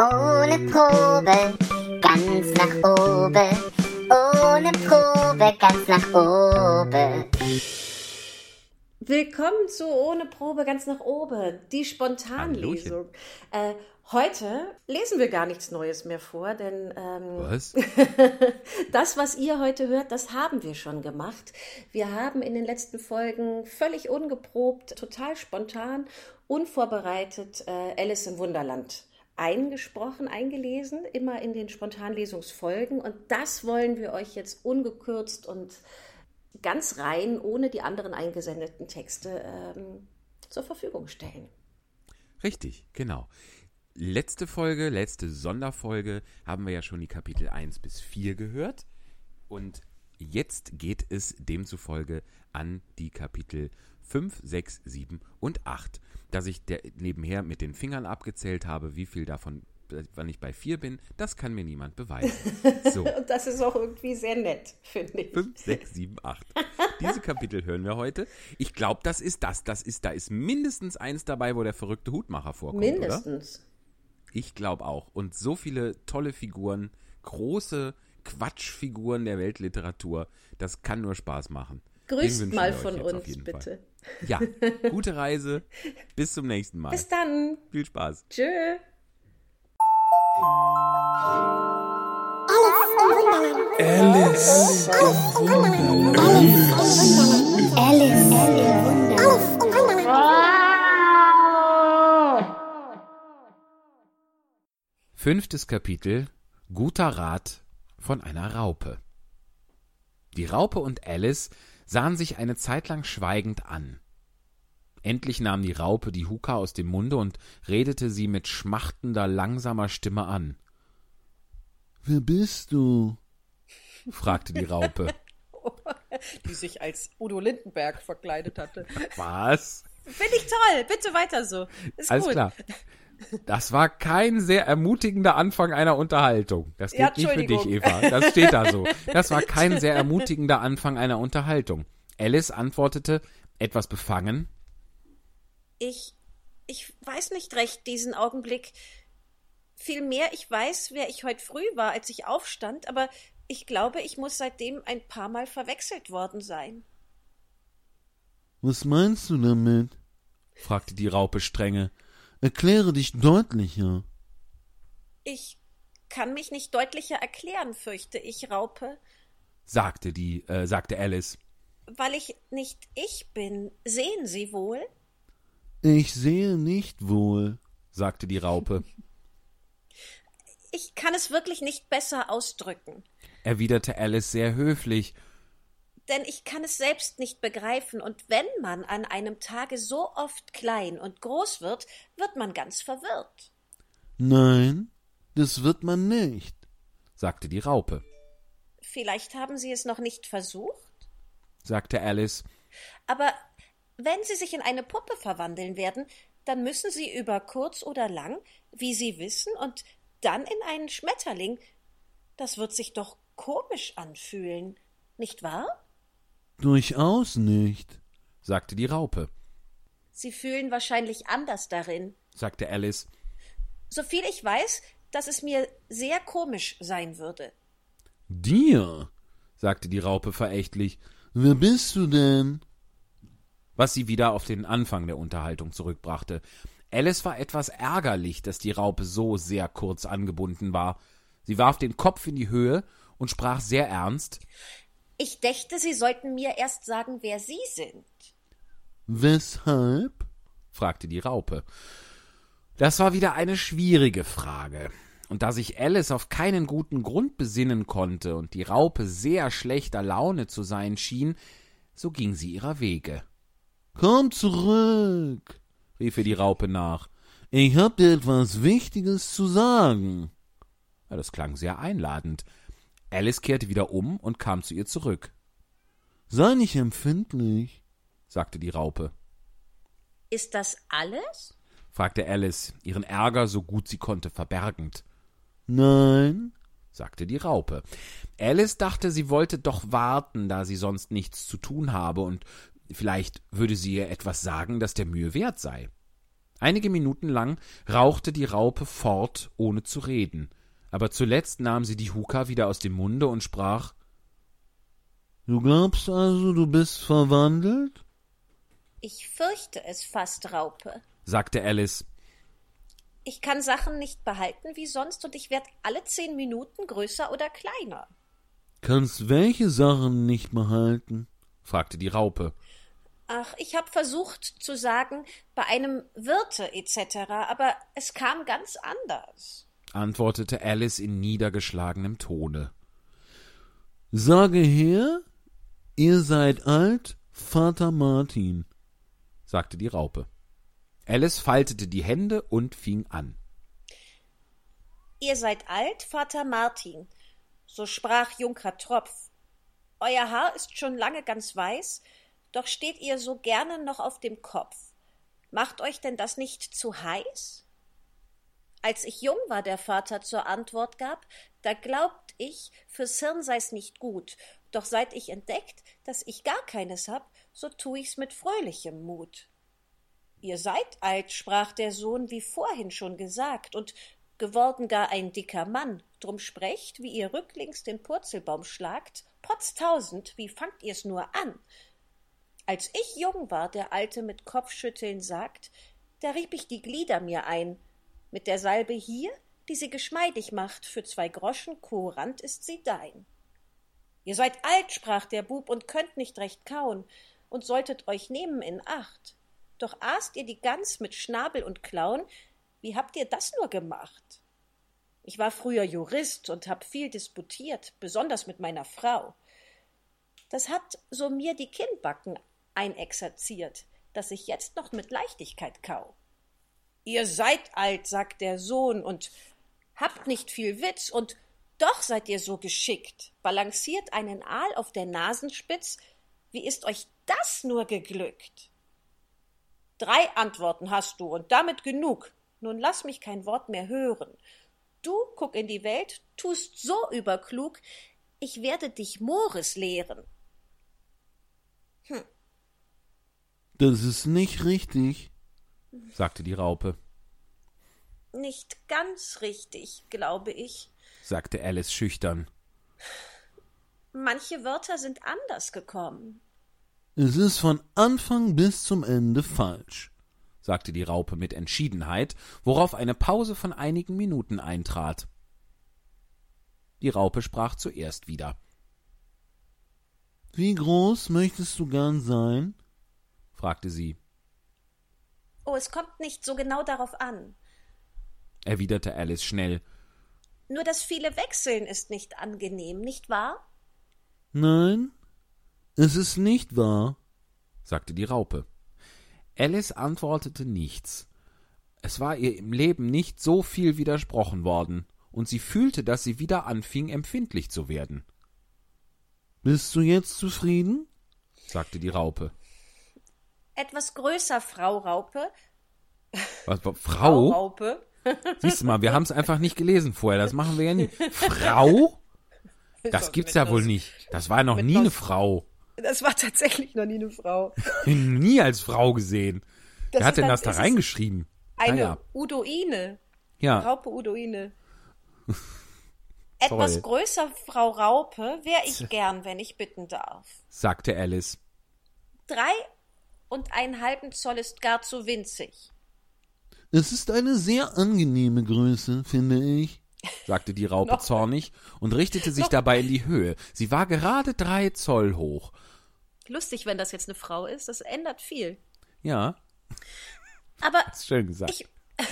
Ohne Probe, ganz nach oben. Ohne Probe, ganz nach oben. Willkommen zu Ohne Probe ganz nach oben, die Spontanlesung. Äh, heute lesen wir gar nichts Neues mehr vor, denn ähm, Was? das, was ihr heute hört, das haben wir schon gemacht. Wir haben in den letzten Folgen völlig ungeprobt, total spontan, unvorbereitet äh, Alice im Wunderland eingesprochen, eingelesen, immer in den Spontanlesungsfolgen. Und das wollen wir euch jetzt ungekürzt und ganz rein, ohne die anderen eingesendeten Texte ähm, zur Verfügung stellen. Richtig, genau. Letzte Folge, letzte Sonderfolge haben wir ja schon die Kapitel 1 bis 4 gehört. Und jetzt geht es demzufolge an die Kapitel 5, 6, 7 und 8. Dass ich nebenher mit den Fingern abgezählt habe, wie viel davon, wann ich bei 4 bin, das kann mir niemand beweisen. So. Und das ist auch irgendwie sehr nett, finde ich. 5, 6, 7, 8. Diese Kapitel hören wir heute. Ich glaube, das ist das. Das ist, da ist mindestens eins dabei, wo der verrückte Hutmacher vorkommt, oder? Mindestens. Ich glaube auch. Und so viele tolle Figuren, große Quatschfiguren der Weltliteratur, das kann nur Spaß machen. Grüßt mal von uns, bitte. Fall. Ja, gute Reise. Bis zum nächsten Mal. Bis dann. Viel Spaß. Tschö. Alice im Wunderland. Alice im Wunderland. Fünftes Kapitel Guter Rat von einer Raupe. Die Raupe und Alice sahen sich eine Zeit lang schweigend an. Endlich nahm die Raupe die Huka aus dem Munde und redete sie mit schmachtender, langsamer Stimme an. Wer bist du? fragte die Raupe. die sich als Udo Lindenberg verkleidet hatte. Was? Finde ich toll. Bitte weiter so. Ist Alles gut. klar. Das war kein sehr ermutigender Anfang einer Unterhaltung. Das Ja, gilt nicht für dich. Eva. Das steht da so. Das war kein sehr ermutigender Anfang einer Unterhaltung. Alice antwortete, etwas befangen. Ich, ich weiß nicht recht diesen Augenblick. Vielmehr, ich weiß, wer ich heute früh war, als ich aufstand, aber ich glaube, ich muss seitdem ein paar Mal verwechselt worden sein. Was meinst du damit? fragte die Raupe strenge. Erkläre dich deutlicher. Ich kann mich nicht deutlicher erklären, fürchte ich, Raupe, sagte die, äh, sagte Alice. weil ich nicht ich bin. Sehen Sie wohl? Ich sehe nicht wohl. sagte die Raupe, Ich kann es wirklich nicht besser ausdrücken, erwiderte Alice sehr höflich. Denn ich kann es selbst nicht begreifen, und wenn man an einem Tage so oft klein und groß wird, wird man ganz verwirrt. Nein, das wird man nicht. sagte die Raupe, Vielleicht haben Sie es noch nicht versucht? sagte Alice. Aber wenn Sie sich in eine Puppe verwandeln werden, dann müssen Sie über kurz oder lang, wie Sie wissen, und dann in einen Schmetterling. Das wird sich doch komisch anfühlen, nicht wahr? Durchaus nicht. sagte die Raupe, Sie fühlen wahrscheinlich anders darin. sagte Alice. Soviel ich weiß, dass es mir sehr komisch sein würde. Dir? sagte die Raupe verächtlich, Wer bist du denn? was sie wieder auf den Anfang der Unterhaltung zurückbrachte. Alice war etwas ärgerlich, dass die Raupe so sehr kurz angebunden war. Sie warf den Kopf in die Höhe und sprach sehr ernst. Ich dächte, Sie sollten mir erst sagen, wer Sie sind. Weshalb? fragte die Raupe. Das war wieder eine schwierige Frage. Und da sich Alice auf keinen guten Grund besinnen konnte und die Raupe sehr schlechter Laune zu sein schien, so ging sie ihrer Wege. Komm zurück. rief ihr die Raupe nach. Ich hab dir etwas Wichtiges zu sagen. Ja, das klang sehr einladend. Alice kehrte wieder um und kam zu ihr zurück, Sei nicht empfindlich. sagte die Raupe. Ist das alles? fragte Alice, ihren Ärger so gut sie konnte verbergend. Nein, sagte die Raupe. Alice dachte, sie wollte doch warten, da sie sonst nichts zu tun habe, und vielleicht würde sie ihr etwas sagen, das der Mühe wert sei. Einige Minuten lang rauchte die Raupe fort, ohne zu reden, aber zuletzt nahm sie die Huka wieder aus dem Munde und sprach Du glaubst also, du bist verwandelt? Ich fürchte es fast, Raupe. sagte Alice. Ich kann Sachen nicht behalten wie sonst und ich werde alle zehn Minuten größer oder kleiner. Kannst welche Sachen nicht behalten? fragte die Raupe. Ach, ich habe versucht zu sagen, bei einem Wirte etc., aber es kam ganz anders, antwortete Alice in niedergeschlagenem Tone. Sage her, ihr seid alt, Vater Martin, sagte die Raupe. Alice faltete die Hände und fing an. Ihr seid alt, Vater Martin, so sprach Junker Tropf. Euer Haar ist schon lange ganz weiß, doch steht ihr so gerne noch auf dem Kopf. Macht euch denn das nicht zu heiß? Als ich jung war, der Vater zur Antwort gab, da glaubt ich, fürs Hirn sei's nicht gut, doch seit ich entdeckt, dass ich gar keines hab, so tu ich's mit fröhlichem Mut. Ihr seid alt, sprach der Sohn, wie vorhin schon gesagt, und geworden gar ein dicker Mann, drum sprecht, wie ihr rücklings den Purzelbaum schlagt, potztausend, wie fangt ihr's nur an? Als ich jung war, der Alte mit Kopfschütteln sagt, da rieb ich die Glieder mir ein. Mit der Salbe hier, die sie geschmeidig macht, für zwei Groschen Kurant ist sie dein. Ihr seid alt, sprach der Bub, und könnt nicht recht kauen, und solltet euch nehmen in Acht. Doch aßt ihr die Gans mit Schnabel und Klauen, wie habt ihr das nur gemacht? Ich war früher Jurist und hab viel disputiert, besonders mit meiner Frau. Das hat so mir die Kinnbacken einexerziert, dass ich jetzt noch mit Leichtigkeit kau. Ihr seid alt, sagt der Sohn, und habt nicht viel Witz, und doch seid ihr so geschickt, balanciert einen Aal auf der Nasenspitz, wie ist euch das nur geglückt? Drei Antworten hast du, und damit genug. Nun lass mich kein Wort mehr hören. Du guck in die Welt, tust so überklug, ich werde dich Mores lehren. Hm. Das ist nicht richtig, sagte die Raupe. Nicht ganz richtig, glaube ich, sagte Alice schüchtern. Manche Wörter sind anders gekommen. Es ist von Anfang bis zum Ende falsch, sagte die Raupe mit Entschiedenheit, worauf eine Pause von einigen Minuten eintrat. Die Raupe sprach zuerst wieder. Wie groß möchtest du gern sein? fragte sie. Oh, es kommt nicht so genau darauf an, erwiderte Alice schnell. Nur das viele Wechseln ist nicht angenehm, nicht wahr? Nein, es ist nicht wahr, sagte die Raupe. Alice antwortete nichts. Es war ihr im Leben nicht so viel widersprochen worden, und sie fühlte, dass sie wieder anfing, empfindlich zu werden. Bist du jetzt zufrieden? sagte die Raupe. Etwas größer, Frau Raupe. Was, Frau? Frau Raupe. Siehst du mal, wir haben es einfach nicht gelesen vorher. Das machen wir ja nie. Frau? Das gibt's ja wohl nicht. Das war noch nie eine Frau. Das war tatsächlich noch nie eine Frau. nie als Frau gesehen. Das Wer hat denn das da reingeschrieben? Eine naja. Udoine. Ja. Raupe Udoine. Etwas größer, Frau Raupe, wäre ich gern, wenn ich bitten darf, sagte Alice. Drei und einen halben Zoll ist gar zu winzig. Es ist eine sehr angenehme Größe, finde ich, sagte die Raupe zornig und richtete sich dabei in die Höhe. Sie war gerade drei Zoll hoch. Lustig, wenn das jetzt eine Frau ist, das ändert viel. Ja. Aber schön gesagt. Ich,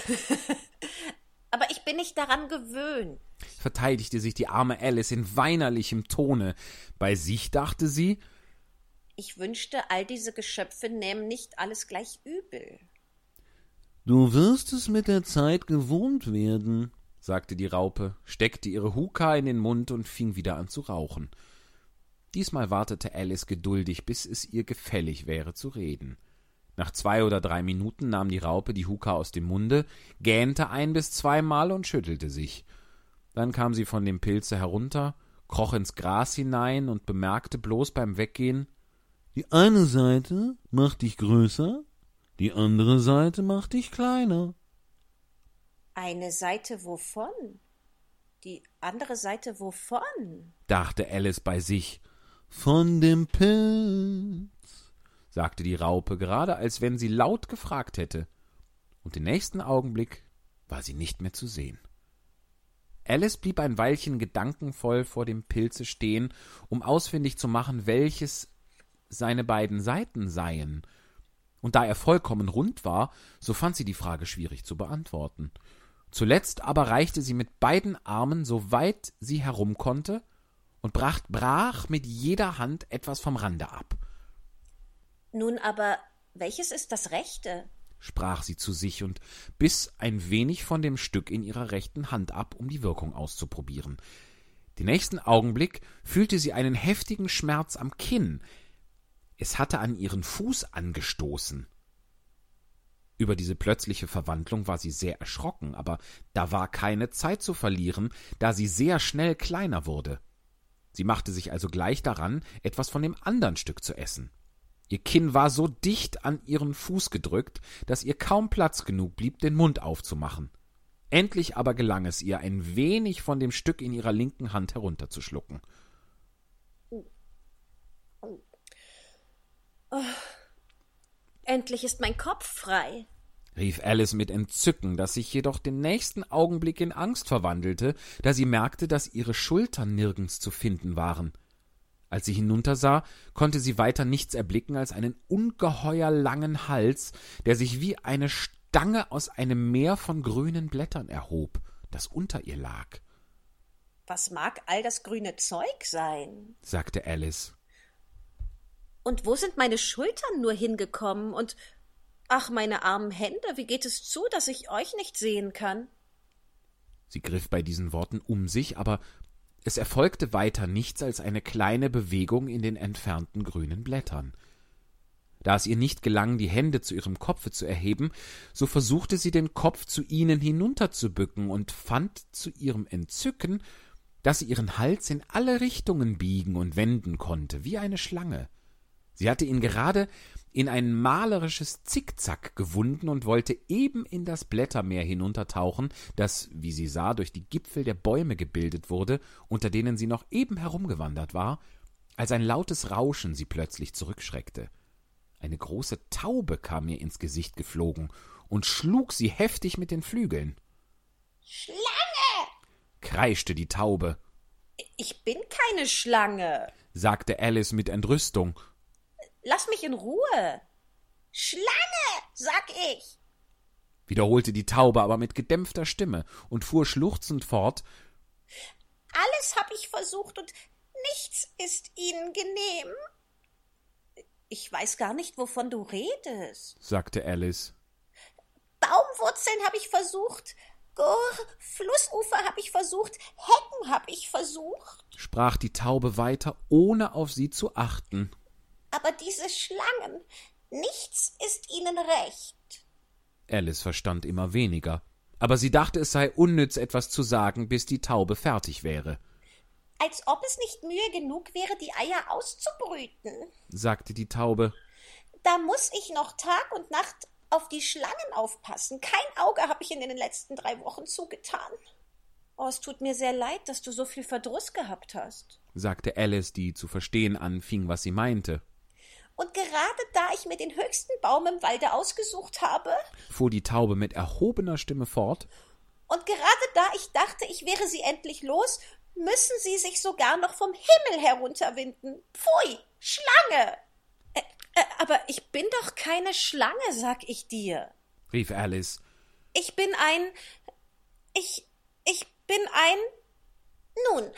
aber ich bin nicht daran gewöhnt. Verteidigte sich die arme Alice in weinerlichem Tone. Bei sich dachte sie, ich wünschte, all diese Geschöpfe nähmen nicht alles gleich übel. Du wirst es mit der Zeit gewohnt werden, sagte die Raupe, steckte ihre Huka in den Mund und fing wieder an zu rauchen. Diesmal wartete Alice geduldig, bis es ihr gefällig wäre zu reden. Nach zwei oder drei Minuten nahm die Raupe die Huka aus dem Munde, gähnte ein bis zweimal und schüttelte sich. Dann kam sie von dem Pilze herunter, kroch ins Gras hinein und bemerkte bloß beim Weggehen Die eine Seite macht dich größer, Die andere Seite macht dich kleiner. Eine Seite wovon? Die andere Seite wovon? dachte Alice bei sich, Von dem Pilz. sagte die Raupe, gerade als wenn sie laut gefragt hätte. Und den nächsten Augenblick war sie nicht mehr zu sehen. Alice blieb ein Weilchen gedankenvoll vor dem Pilze stehen, um ausfindig zu machen, welches seine beiden Seiten seien. Und da er vollkommen rund war, so fand sie die Frage schwierig zu beantworten. Zuletzt aber reichte sie mit beiden Armen so weit sie herum konnte und brach, brach mit jeder Hand etwas vom Rande ab. Nun aber, welches ist das Rechte? sprach sie zu sich und biss ein wenig von dem Stück in ihrer rechten Hand ab, um die Wirkung auszuprobieren. Den nächsten Augenblick fühlte sie einen heftigen Schmerz am Kinn. Es hatte an ihren Fuß angestoßen. Über diese plötzliche Verwandlung war sie sehr erschrocken, aber da war keine Zeit zu verlieren, da sie sehr schnell kleiner wurde. Sie machte sich also gleich daran, etwas von dem andern Stück zu essen. Ihr Kinn war so dicht an ihren Fuß gedrückt, dass ihr kaum Platz genug blieb, den Mund aufzumachen. Endlich aber gelang es ihr, ein wenig von dem Stück in ihrer linken Hand herunterzuschlucken. Endlich ist mein Kopf frei. rief Alice mit Entzücken, das sich jedoch den nächsten Augenblick in Angst verwandelte, da sie merkte, dass ihre Schultern nirgends zu finden waren. Als sie hinuntersah, konnte sie weiter nichts erblicken als einen ungeheuer langen Hals, der sich wie eine Stange aus einem Meer von grünen Blättern erhob, das unter ihr lag, Was mag all das grüne Zeug sein? sagte Alice. Und wo sind meine Schultern nur hingekommen? Und ach, meine armen Hände, wie geht es zu, dass ich euch nicht sehen kann? Sie griff bei diesen Worten um sich, aber es erfolgte weiter nichts als eine kleine Bewegung in den entfernten grünen Blättern. Da es ihr nicht gelang, die Hände zu ihrem Kopfe zu erheben, so versuchte sie den Kopf zu ihnen hinunterzubücken und fand zu ihrem Entzücken, dass sie ihren Hals in alle Richtungen biegen und wenden konnte, wie eine Schlange. Sie hatte ihn gerade in ein malerisches Zickzack gewunden und wollte eben in das Blättermeer hinuntertauchen, das, wie sie sah, durch die Gipfel der Bäume gebildet wurde, unter denen sie noch eben herumgewandert war, als ein lautes Rauschen sie plötzlich zurückschreckte. Eine große Taube kam ihr ins Gesicht geflogen und schlug sie heftig mit den Flügeln. Schlange! Kreischte die Taube, Ich bin keine Schlange. sagte Alice mit Entrüstung. Lass mich in Ruhe. Schlange, sag ich! wiederholte die Taube aber mit gedämpfter Stimme und fuhr schluchzend fort, Alles hab ich versucht und nichts ist ihnen genehm. Ich weiß gar nicht, wovon du redest. sagte Alice. Baumwurzeln hab ich versucht, Gur, Flussufer hab ich versucht, Hecken hab ich versucht. sprach die Taube weiter, ohne auf sie zu achten. Aber diese Schlangen, nichts ist ihnen recht. Alice verstand immer weniger, aber sie dachte, es sei unnütz, etwas zu sagen, bis die Taube fertig wäre, Als ob es nicht Mühe genug wäre, die Eier auszubrüten. sagte die Taube. Da muss ich noch Tag und Nacht auf die Schlangen aufpassen. Kein Auge habe ich in den letzten drei Wochen zugetan. Oh, es tut mir sehr leid, dass du so viel Verdruss gehabt hast. sagte Alice, die zu verstehen anfing, was sie meinte. Und gerade da ich mir den höchsten Baum im Walde ausgesucht habe, fuhr die Taube mit erhobener Stimme fort, und gerade da ich dachte, ich wäre sie endlich los, müssen sie sich sogar noch vom Himmel herunterwinden. Pfui, Schlange! Äh, aber ich bin doch keine Schlange, sag ich dir. rief Alice. Ich bin ein. Ich. Ich bin ein. Nun,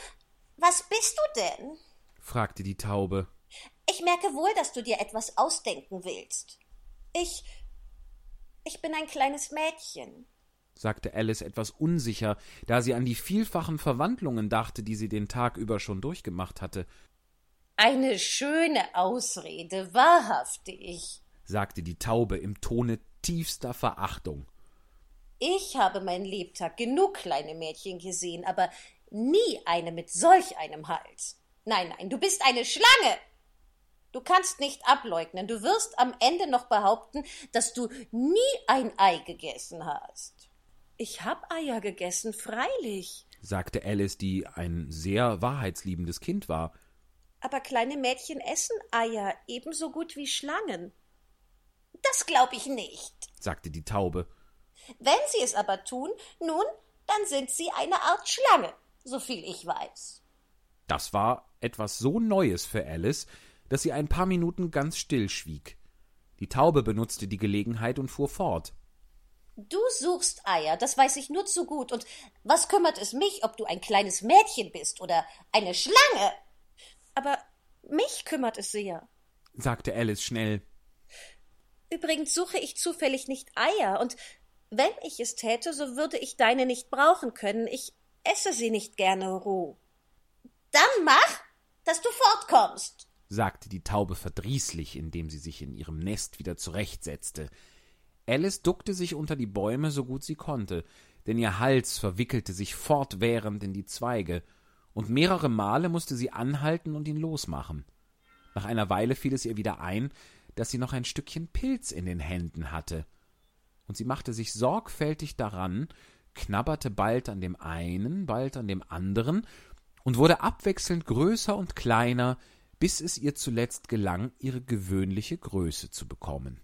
was bist du denn? fragte die Taube. Ich merke wohl, dass du dir etwas ausdenken willst. Ich. Ich bin ein kleines Mädchen. sagte Alice etwas unsicher, da sie an die vielfachen Verwandlungen dachte, die sie den Tag über schon durchgemacht hatte, Eine schöne Ausrede, wahrhaftig. sagte die Taube im Tone tiefster Verachtung. Ich habe mein Lebtag genug kleine Mädchen gesehen, aber nie eine mit solch einem Hals. Nein, nein, du bist eine Schlange. Du kannst nicht ableugnen. Du wirst am Ende noch behaupten, dass du nie ein Ei gegessen hast. Ich hab Eier gegessen, freilich. sagte Alice, die ein sehr wahrheitsliebendes Kind war. Aber kleine Mädchen essen Eier ebenso gut wie Schlangen. Das glaube ich nicht. sagte die Taube. Wenn sie es aber tun, nun, dann sind sie eine Art Schlange, so viel ich weiß. Das war etwas so Neues für Alice, dass sie ein paar Minuten ganz still schwieg. Die Taube benutzte die Gelegenheit und fuhr fort. Du suchst Eier, das weiß ich nur zu gut. Und was kümmert es mich, ob du ein kleines Mädchen bist oder eine Schlange? Aber mich kümmert es sehr. sagte Alice schnell. Übrigens suche ich zufällig nicht Eier, und wenn ich es täte, so würde ich deine nicht brauchen können. Ich esse sie nicht gerne roh. Dann mach, dass du fortkommst, sagte die Taube verdrießlich, indem sie sich in ihrem Nest wieder zurechtsetzte. Alice duckte sich unter die Bäume so gut sie konnte, denn ihr Hals verwickelte sich fortwährend in die Zweige, und mehrere Male musste sie anhalten und ihn losmachen. Nach einer Weile fiel es ihr wieder ein, dass sie noch ein Stückchen Pilz in den Händen hatte, und sie machte sich sorgfältig daran, knabberte bald an dem einen, bald an dem anderen und wurde abwechselnd größer und kleiner, bis es ihr zuletzt gelang, ihre gewöhnliche Größe zu bekommen.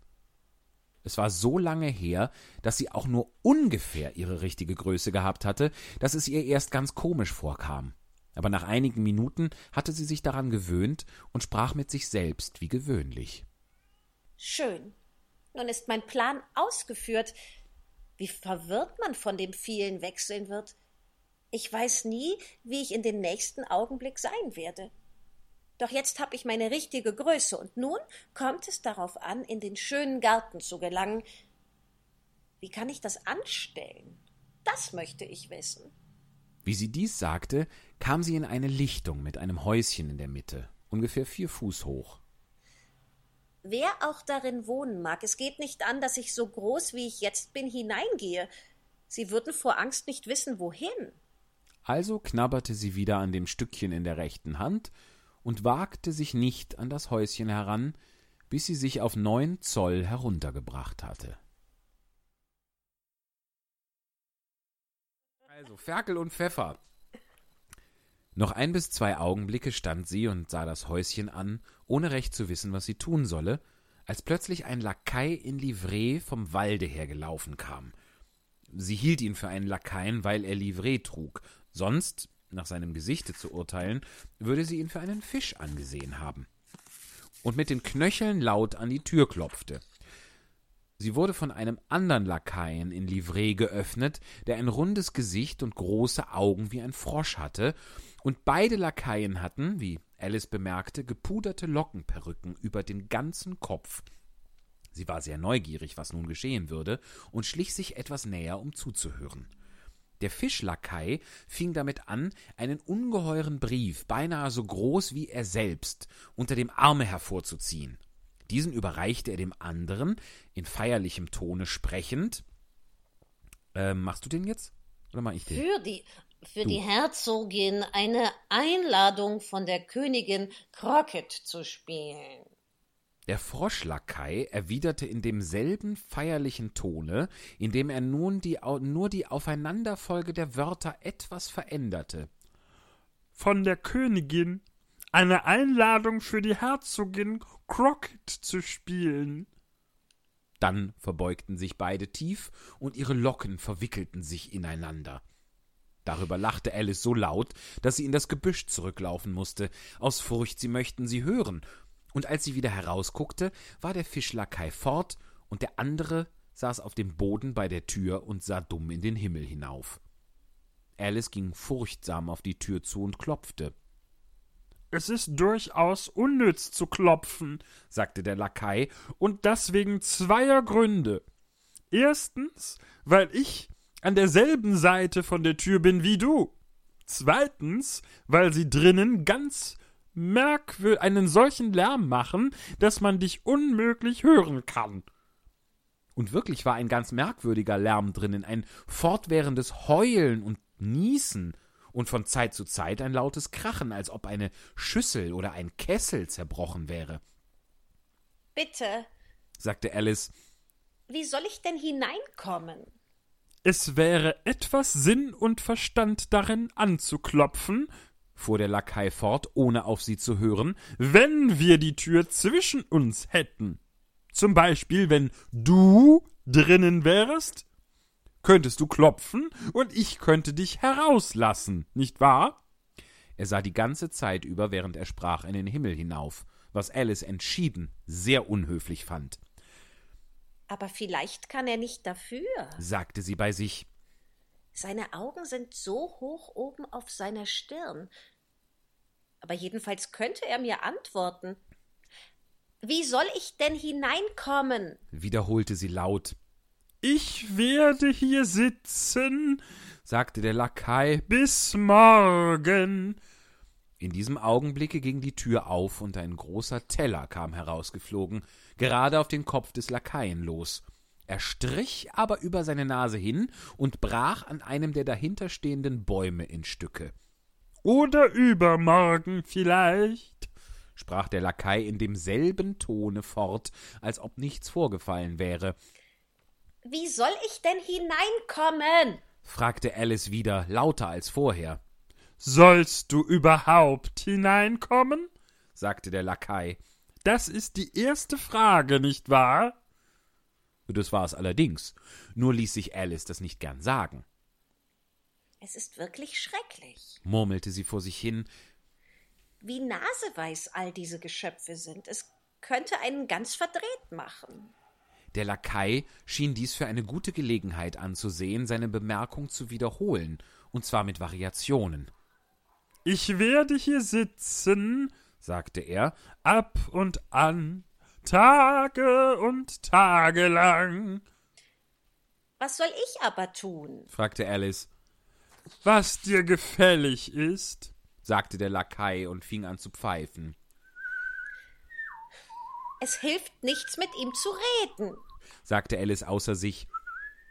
Es war so lange her, dass sie auch nur ungefähr ihre richtige Größe gehabt hatte, dass es ihr erst ganz komisch vorkam. Aber nach einigen Minuten hatte sie sich daran gewöhnt und sprach mit sich selbst wie gewöhnlich. Schön. Nun ist mein Plan ausgeführt. Wie verwirrt man von dem vielen wechseln wird. Ich weiß nie, wie ich in den nächsten Augenblick sein werde. Doch jetzt habe ich meine richtige Größe, und nun kommt es darauf an, in den schönen Garten zu gelangen. Wie kann ich das anstellen? Das möchte ich wissen. Wie sie dies sagte, kam sie in eine Lichtung mit einem Häuschen in der Mitte, ungefähr vier Fuß hoch. Wer auch darin wohnen mag, es geht nicht an, dass ich so groß wie ich jetzt bin hineingehe. Sie würden vor Angst nicht wissen, wohin. Also knabberte sie wieder an dem Stückchen in der rechten Hand und wagte sich nicht an das Häuschen heran, bis sie sich auf neun Zoll heruntergebracht hatte. Also Ferkel und Pfeffer. Noch ein bis zwei Augenblicke stand sie und sah das Häuschen an, ohne recht zu wissen, was sie tun solle, als plötzlich ein Lakai in Livree vom Walde hergelaufen kam. Sie hielt ihn für einen Lakaien, weil er Livree trug, sonst, nach seinem Gesichte zu urteilen, würde sie ihn für einen Fisch angesehen haben. Und mit den Knöcheln laut an die Tür klopfte. Sie wurde von einem andern Lakaien in Livree geöffnet, der ein rundes Gesicht und große Augen wie ein Frosch hatte, und beide Lakaien hatten, wie Alice bemerkte, gepuderte Lockenperücken über den ganzen Kopf. Sie war sehr neugierig, was nun geschehen würde, und schlich sich etwas näher, um zuzuhören. Der Fischlakai fing damit an, einen ungeheuren Brief, beinahe so groß wie er selbst, unter dem Arme hervorzuziehen. Diesen überreichte er dem anderen, in feierlichem Tone sprechend. Ähm, machst du den jetzt? Oder mach ich den? Für die, für Du. die Herzogin eine Einladung von der Königin Crockett zu spielen. Der Froschlakai erwiderte in demselben feierlichen Tone, indem er nun die, nur die Aufeinanderfolge der Wörter etwas veränderte. von der Königin eine Einladung für die Herzogin Crockett zu spielen. Dann verbeugten sich beide tief und ihre Locken verwickelten sich ineinander. Darüber lachte Alice so laut, dass sie in das Gebüsch zurücklaufen musste, aus Furcht, sie möchten sie hören. Und als sie wieder herausguckte, war der Fischlakai fort und der andere saß auf dem Boden bei der Tür und sah dumm in den Himmel hinauf. Alice ging furchtsam auf die Tür zu und klopfte. Es ist durchaus unnütz zu klopfen, sagte der Lakai, und das wegen zweier Gründe. Erstens, weil ich an derselben Seite von der Tür bin wie du. Zweitens, weil sie drinnen ganz merkwürdig einen solchen Lärm machen, dass man dich unmöglich hören kann. Und wirklich war ein ganz merkwürdiger Lärm drinnen, ein fortwährendes Heulen und Niesen und von Zeit zu Zeit ein lautes Krachen, als ob eine Schüssel oder ein Kessel zerbrochen wäre. Bitte, sagte Alice. wie soll ich denn hineinkommen? Es wäre etwas Sinn und Verstand darin anzuklopfen, fuhr der Lakai fort, ohne auf sie zu hören, wenn wir die Tür zwischen uns hätten. Zum Beispiel, wenn du drinnen wärst, könntest du klopfen und ich könnte dich herauslassen, nicht wahr? Er sah die ganze Zeit über, während er sprach, in den Himmel hinauf, was Alice entschieden sehr unhöflich fand. Aber vielleicht kann er nicht dafür. sagte sie bei sich. Seine Augen sind so hoch oben auf seiner Stirn. Aber jedenfalls könnte er mir antworten. Wie soll ich denn hineinkommen? wiederholte sie laut. Ich werde hier sitzen, sagte der Lakai, bis morgen. In diesem Augenblicke ging die Tür auf und ein großer Teller kam herausgeflogen, gerade auf den Kopf des Lakaien los. Er strich aber über seine Nase hin und brach an einem der dahinterstehenden Bäume in Stücke. Oder übermorgen vielleicht, sprach der Lakai in demselben Tone fort, als ob nichts vorgefallen wäre. Wie soll ich denn hineinkommen? fragte Alice wieder, lauter als vorher. Sollst du überhaupt hineinkommen? sagte der Lakai. Das ist die erste Frage, nicht wahr? Das war es allerdings, nur ließ sich Alice das nicht gern sagen. Es ist wirklich schrecklich. murmelte sie vor sich hin. Wie naseweiß all diese Geschöpfe sind. Es könnte einen ganz verdreht machen. Der Lakai schien dies für eine gute Gelegenheit anzusehen, seine Bemerkung zu wiederholen, und zwar mit Variationen. Ich werde hier sitzen, sagte er, ab und an, Tage und Tage lang. Was soll ich aber tun? fragte Alice. Was dir gefällig ist, sagte der Lakai und fing an zu pfeifen. Es hilft nichts, mit ihm zu reden. sagte Alice außer sich.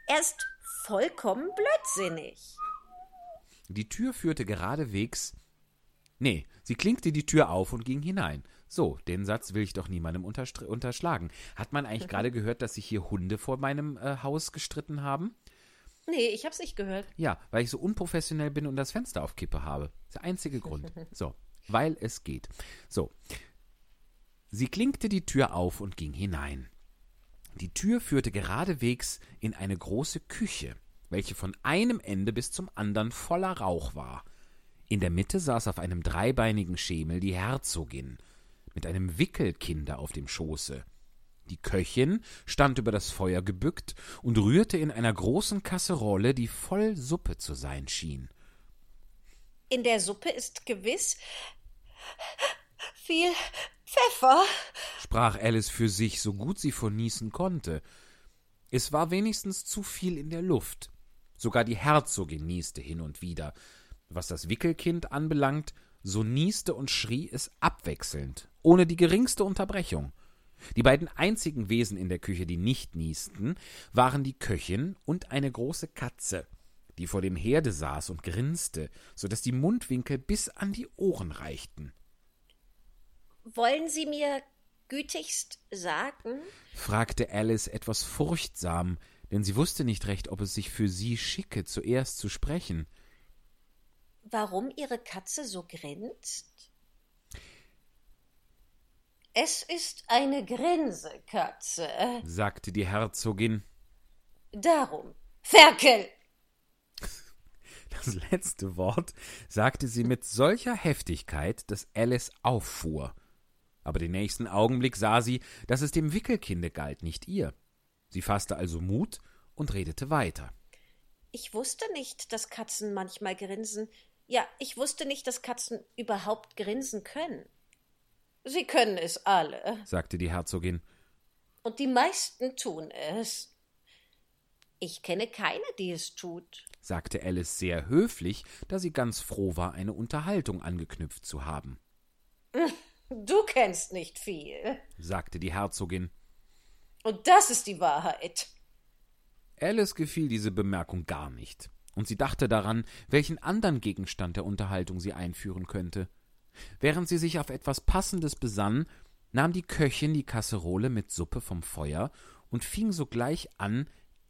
Er ist vollkommen blödsinnig. Die Tür führte geradewegs. Nee, sie klinkte die Tür auf und ging hinein. So, den Satz will ich doch niemandem unterschlagen. Hat man eigentlich gerade gehört, dass sich hier Hunde vor meinem äh, Haus gestritten haben? Nee, ich hab's nicht gehört. Ja, weil ich so unprofessionell bin und das Fenster auf Kippe habe. Das ist der einzige Grund. So, weil es geht. So. Sie klinkte die Tür auf und ging hinein. Die Tür führte geradewegs in eine große Küche, welche von einem Ende bis zum anderen voller Rauch war. In der Mitte saß auf einem dreibeinigen Schemel die Herzogin mit einem Wickelkinder auf dem Schoße. Die Köchin stand über das Feuer gebückt und rührte in einer großen Kasserolle, die voll Suppe zu sein schien. In der Suppe ist gewiss viel Pfeffer, sprach Alice für sich, so gut sie vor Niesen konnte. Es war wenigstens zu viel in der Luft. Sogar die Herzogin nieste hin und wieder. Was das Wickelkind anbelangt, so nieste und schrie es abwechselnd, ohne die geringste Unterbrechung. Die beiden einzigen Wesen in der Küche, die nicht niesten, waren die Köchin und eine große Katze, die vor dem Herde saß und grinste, so dass die Mundwinkel bis an die Ohren reichten. Wollen Sie mir gütigst sagen? fragte Alice etwas furchtsam, denn sie wusste nicht recht, ob es sich für sie schicke, zuerst zu sprechen. Warum Ihre Katze so grinst? Es ist eine Grinsekatze, sagte die Herzogin. Darum. Ferkel! Das letzte Wort sagte sie mit solcher Heftigkeit, dass Alice auffuhr. Aber den nächsten Augenblick sah sie, dass es dem Wickelkinde galt, nicht ihr. Sie fasste also Mut und redete weiter. Ich wusste nicht, dass Katzen manchmal grinsen. Ja, ich wusste nicht, dass Katzen überhaupt grinsen können. Sie können es alle. sagte die Herzogin. Und die meisten tun es. Ich kenne keine, die es tut, sagte Alice sehr höflich, da sie ganz froh war, eine Unterhaltung angeknüpft zu haben. Du kennst nicht viel, sagte die Herzogin. Und das ist die Wahrheit. Alice gefiel diese Bemerkung gar nicht, und sie dachte daran, welchen anderen Gegenstand der Unterhaltung sie einführen könnte. Während sie sich auf etwas Passendes besann, nahm die Köchin die Kasserole mit Suppe vom Feuer und fing sogleich an,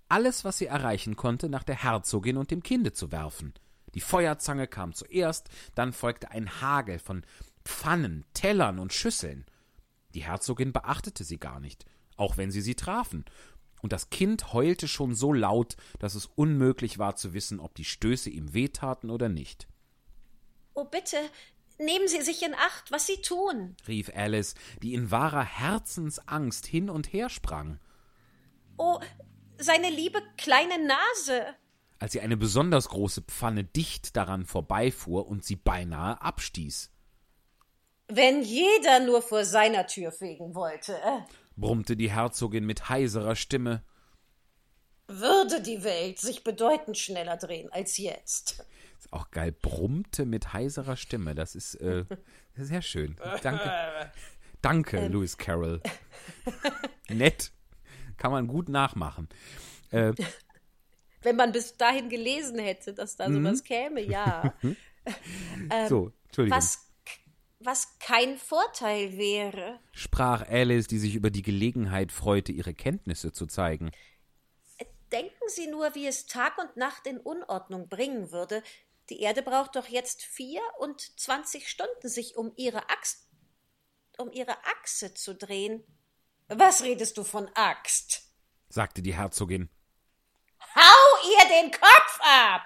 alles, was sie erreichen konnte, nach der Herzogin und dem Kinde zu werfen. Die Feuerzange kam zuerst, dann folgte ein Hagel von Pfannen, Tellern und Schüsseln. Die Herzogin beachtete sie gar nicht, auch wenn sie sie trafen, und das Kind heulte schon so laut, dass es unmöglich war zu wissen, ob die Stöße ihm wehtaten oder nicht. Oh, bitte, nehmen Sie sich in Acht, was Sie tun. rief Alice, die in wahrer Herzensangst hin und her sprang. Oh, seine liebe kleine Nase. als sie eine besonders große Pfanne dicht daran vorbeifuhr und sie beinahe abstieß. Wenn jeder nur vor seiner Tür fegen wollte, brummte die Herzogin mit heiserer Stimme. würde die Welt sich bedeutend schneller drehen als jetzt. Auch geil, brummte mit heiserer Stimme. Das ist äh, sehr schön. Danke. Danke, Lewis Carroll. Nett. Kann man gut nachmachen. Äh, Wenn man bis dahin gelesen hätte, dass da sowas käme, ja. so, Entschuldigung. Was, was kein Vorteil wäre. sprach Alice, die sich über die Gelegenheit freute, ihre Kenntnisse zu zeigen. Denken Sie nur, wie es Tag und Nacht in Unordnung bringen würde. Die Erde braucht doch jetzt vier und zwanzig Stunden, sich um ihre Axt, um ihre Achse zu drehen. Was redest du von Axt? sagte die Herzogin. Hau ihr den Kopf ab!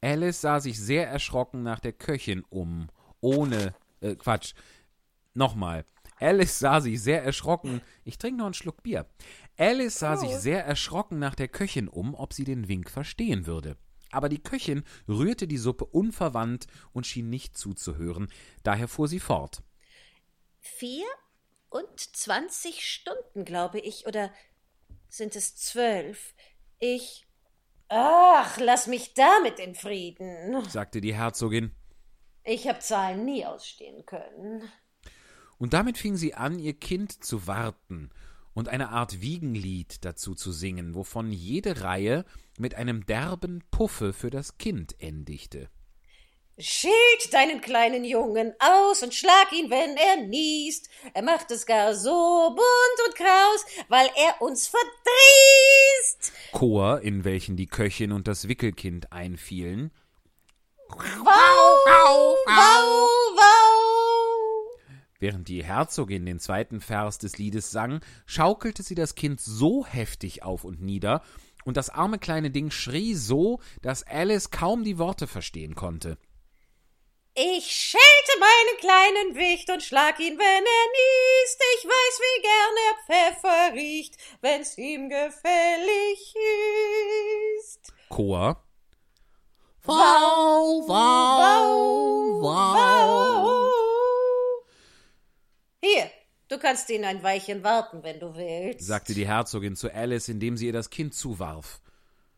Alice sah sich sehr erschrocken nach der Köchin um, ohne, äh, Quatsch, nochmal. Alice sah sich sehr erschrocken, ich trinke noch einen Schluck Bier. Alice sah sich sehr erschrocken nach der Köchin um, ob sie den Wink verstehen würde. Aber die Köchin rührte die Suppe unverwandt und schien nicht zuzuhören, daher fuhr sie fort. Vier und zwanzig Stunden, glaube ich, oder sind es zwölf? Ich. Ach, lass mich damit in Frieden. sagte die Herzogin. Ich habe Zahlen nie ausstehen können. Und damit fing sie an, ihr Kind zu warten und eine Art Wiegenlied dazu zu singen, wovon jede Reihe mit einem derben Puffe für das Kind endigte. Schild deinen kleinen Jungen aus und schlag ihn, wenn er niest. Er macht es gar so bunt und kraus, weil er uns verdrießt. Chor, in welchen die Köchin und das Wickelkind einfielen, Wow, wow, wow. Während die Herzogin den zweiten Vers des Liedes sang, schaukelte sie das Kind so heftig auf und nieder, und das arme kleine Ding schrie so, dass Alice kaum die Worte verstehen konnte. Ich schelte meinen kleinen Wicht und schlag ihn, wenn er niest. Ich weiß, wie gern er Pfeffer riecht, wenn's ihm gefällig ist. Chor, Wow, wow, wow. Hier, du kannst ihn ein Weilchen warten, wenn du willst. sagte die Herzogin zu Alice, indem sie ihr das Kind zuwarf.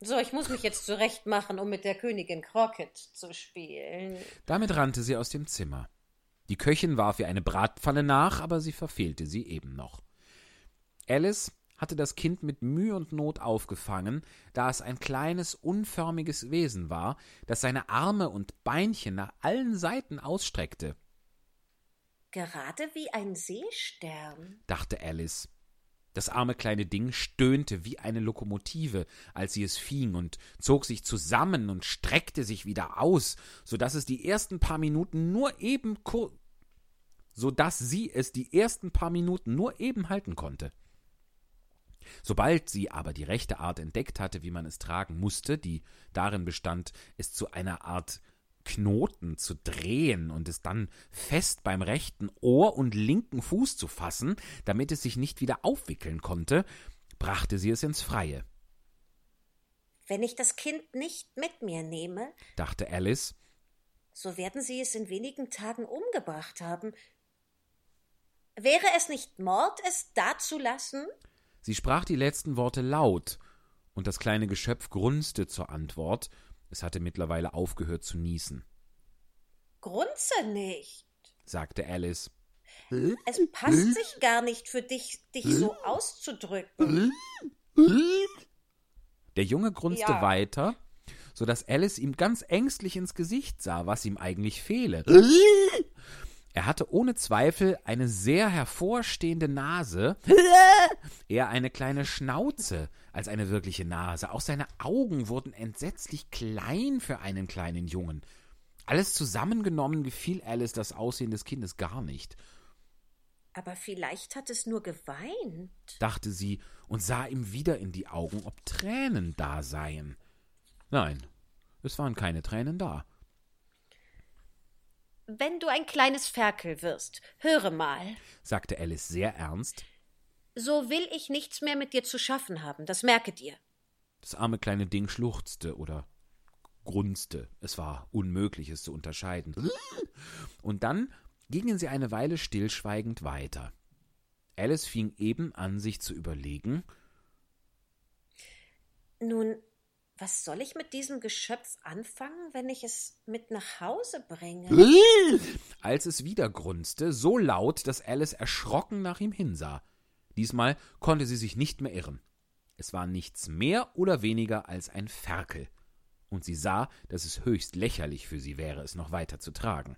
So, ich muss mich jetzt zurechtmachen, um mit der Königin Crockett zu spielen. Damit rannte sie aus dem Zimmer. Die Köchin warf ihr eine Bratpfanne nach, aber sie verfehlte sie eben noch. Alice hatte das Kind mit Mühe und Not aufgefangen, da es ein kleines, unförmiges Wesen war, das seine Arme und Beinchen nach allen Seiten ausstreckte, Gerade wie ein Seestern. dachte Alice. Das arme kleine Ding stöhnte wie eine Lokomotive, als sie es fing, und zog sich zusammen und streckte sich wieder aus, so dass es die ersten paar Minuten nur eben so dass sie es die ersten paar Minuten nur eben halten konnte. Sobald sie aber die rechte Art entdeckt hatte, wie man es tragen musste, die darin bestand, es zu einer Art Knoten zu drehen und es dann fest beim rechten Ohr und linken Fuß zu fassen, damit es sich nicht wieder aufwickeln konnte, brachte sie es ins Freie, Wenn ich das Kind nicht mit mir nehme, dachte Alice, so werden sie es in wenigen Tagen umgebracht haben. Wäre es nicht Mord, es dazulassen? Sie sprach die letzten Worte laut, und das kleine Geschöpf grunzte zur Antwort, es hatte mittlerweile aufgehört zu niesen, Grunze nicht. sagte Alice. Es passt sich gar nicht für dich, dich so auszudrücken. Der Junge grunzte Ja. weiter, so dass Alice ihm ganz ängstlich ins Gesicht sah, was ihm eigentlich fehle. Er hatte ohne Zweifel eine sehr hervorstehende Nase, eher eine kleine Schnauze als eine wirkliche Nase. Auch seine Augen wurden entsetzlich klein für einen kleinen Jungen. Alles zusammengenommen gefiel Alice das Aussehen des Kindes gar nicht, Aber vielleicht hat es nur geweint. dachte sie und sah ihm wieder in die Augen, ob Tränen da seien. Nein, es waren keine Tränen da. Wenn du ein kleines Ferkel wirst, höre mal. sagte Alice sehr ernst. So will ich nichts mehr mit dir zu schaffen haben, das merket ihr. Das arme kleine Ding schluchzte oder grunzte. Es war unmöglich, es zu unterscheiden. Und dann gingen sie eine Weile stillschweigend weiter. Alice fing eben an, sich zu überlegen, Nun, was soll ich mit diesem Geschöpf anfangen, wenn ich es mit nach Hause bringe? als es wieder grunzte, so laut, dass Alice erschrocken nach ihm hinsah. Diesmal konnte sie sich nicht mehr irren. Es war nichts mehr oder weniger als ein Ferkel. Und sie sah, dass es höchst lächerlich für sie wäre, es noch weiter zu tragen.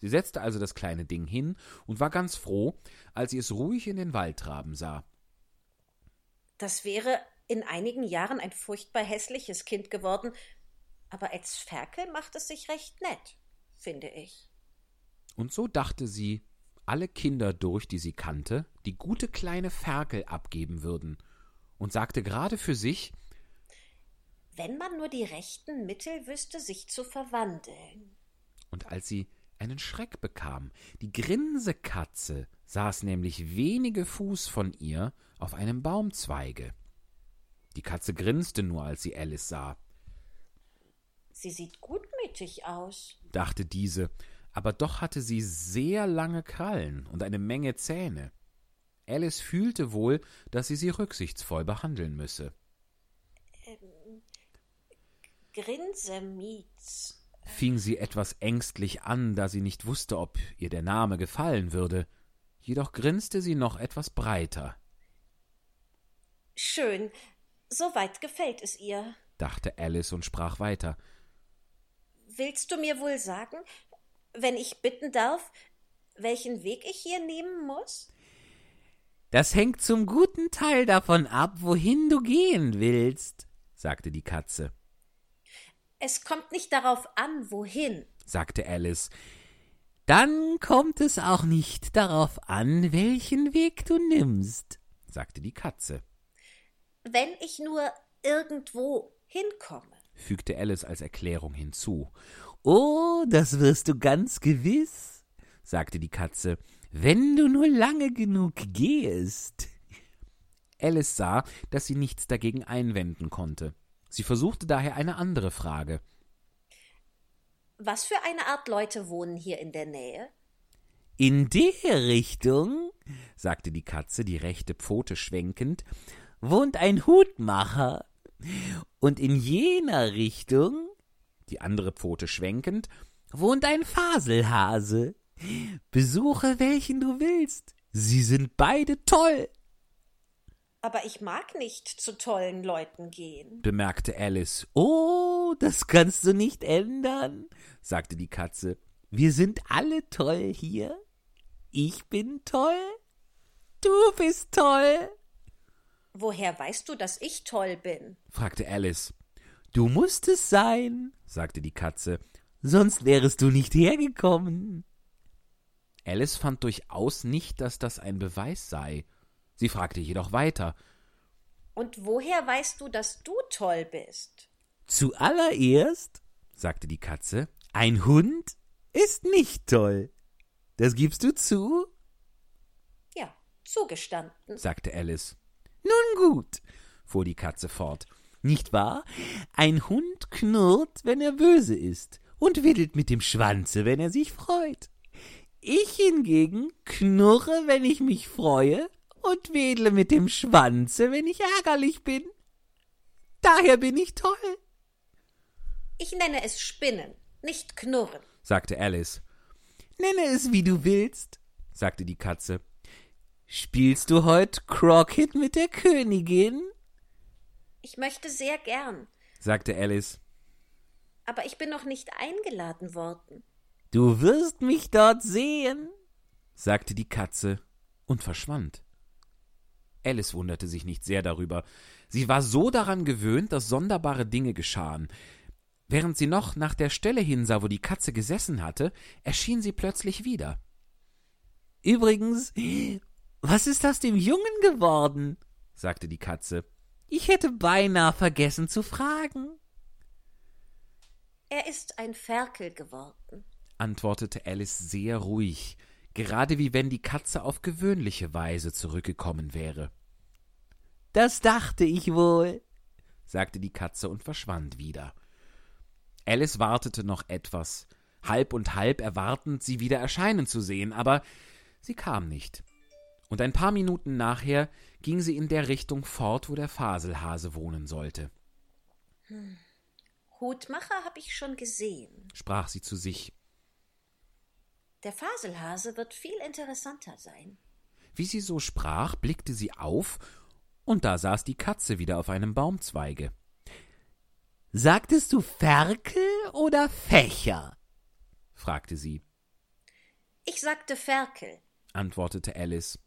Sie setzte also das kleine Ding hin und war ganz froh, als sie es ruhig in den Wald traben sah. Das wäre in einigen Jahren ein furchtbar hässliches Kind geworden, aber als Ferkel macht es sich recht nett, finde ich. Und so dachte sie, alle Kinder durch, die sie kannte, die gute kleine Ferkel abgeben würden, und sagte gerade für sich, Wenn man nur die rechten Mittel wüsste, sich zu verwandeln. und als sie einen Schreck bekam, die Grinsekatze saß nämlich wenige Fuß von ihr auf einem Baumzweige. Die Katze grinste nur, als sie Alice sah, Sie sieht gutmütig aus. dachte diese, aber doch hatte sie sehr lange Krallen und eine Menge Zähne. Alice fühlte wohl, dass sie sie rücksichtsvoll behandeln müsse. Grinsemietz. fing sie etwas ängstlich an, da sie nicht wusste, ob ihr der Name gefallen würde. Jedoch grinste sie noch etwas breiter, Schön. Soweit gefällt es ihr. dachte Alice und sprach weiter. Willst du mir wohl sagen, wenn ich bitten darf, welchen Weg ich hier nehmen muss? Das hängt zum guten Teil davon ab, wohin du gehen willst, sagte die Katze, Es kommt nicht darauf an, wohin. sagte Alice. Dann kommt es auch nicht darauf an, welchen Weg du nimmst, sagte die Katze, Wenn ich nur irgendwo hinkomme. fügte Alice als Erklärung hinzu. Oh, das wirst du ganz gewiss, sagte die Katze. wenn du nur lange genug gehst. Alice sah, dass sie nichts dagegen einwenden konnte. Sie versuchte daher eine andere Frage. Was für eine Art Leute wohnen hier in der Nähe? In der Richtung, sagte die Katze, die rechte Pfote schwenkend, wohnt ein Hutmacher. Und in jener Richtung, die andere Pfote schwenkend, wohnt ein Faselhase. Besuche welchen du willst. Sie sind beide toll. Aber ich mag nicht zu tollen Leuten gehen. bemerkte Alice, Oh, das kannst du nicht ändern, sagte die Katze. Wir sind alle toll hier. Ich bin toll. Du bist toll. Woher weißt du, dass ich toll bin? fragte Alice, Du musst es sein, sagte die Katze. sonst wärest du nicht hergekommen. Alice fand durchaus nicht, dass das ein Beweis sei. Sie fragte jedoch weiter. Und woher weißt du, dass du toll bist? Zuallererst, sagte die Katze, ein Hund ist nicht toll. Das gibst du zu? Ja, zugestanden. sagte Alice. Nun gut, fuhr die Katze fort. Nicht wahr? Ein Hund knurrt, wenn er böse ist und wedelt mit dem Schwanze, wenn er sich freut. Ich hingegen knurre, wenn ich mich freue und wedle mit dem Schwanze, wenn ich ärgerlich bin. Daher bin ich toll. Ich nenne es Spinnen, nicht Knurren. sagte Alice, Nenne es, wie du willst, sagte die Katze. Spielst du heut Crockett mit der Königin? Ich möchte sehr gern, sagte Alice. aber ich bin noch nicht eingeladen worden. Du wirst mich dort sehen, sagte die Katze und verschwand. Alice wunderte sich nicht sehr darüber. Sie war so daran gewöhnt, dass sonderbare Dinge geschahen. Während sie noch nach der Stelle hinsah, wo die Katze gesessen hatte, erschien sie plötzlich wieder. Übrigens, was ist aus dem Jungen geworden? sagte die Katze. Ich hätte beinahe vergessen zu fragen. Er ist ein Ferkel geworden. antwortete Alice sehr ruhig, gerade wie wenn die Katze auf gewöhnliche Weise zurückgekommen wäre. Das dachte ich wohl. sagte die Katze und verschwand wieder. Alice wartete noch etwas, halb und halb erwartend, sie wieder erscheinen zu sehen, aber sie kam nicht. Und ein paar Minuten nachher ging sie in der Richtung fort, wo der Faselhase wohnen sollte, Hutmacher habe ich schon gesehen. sprach sie zu sich. Der Faselhase wird viel interessanter sein. Wie sie so sprach, blickte sie auf, und da saß die Katze wieder auf einem Baumzweige. Sagtest du Ferkel oder Fächer? fragte sie, Ich sagte Ferkel. antwortete Alice.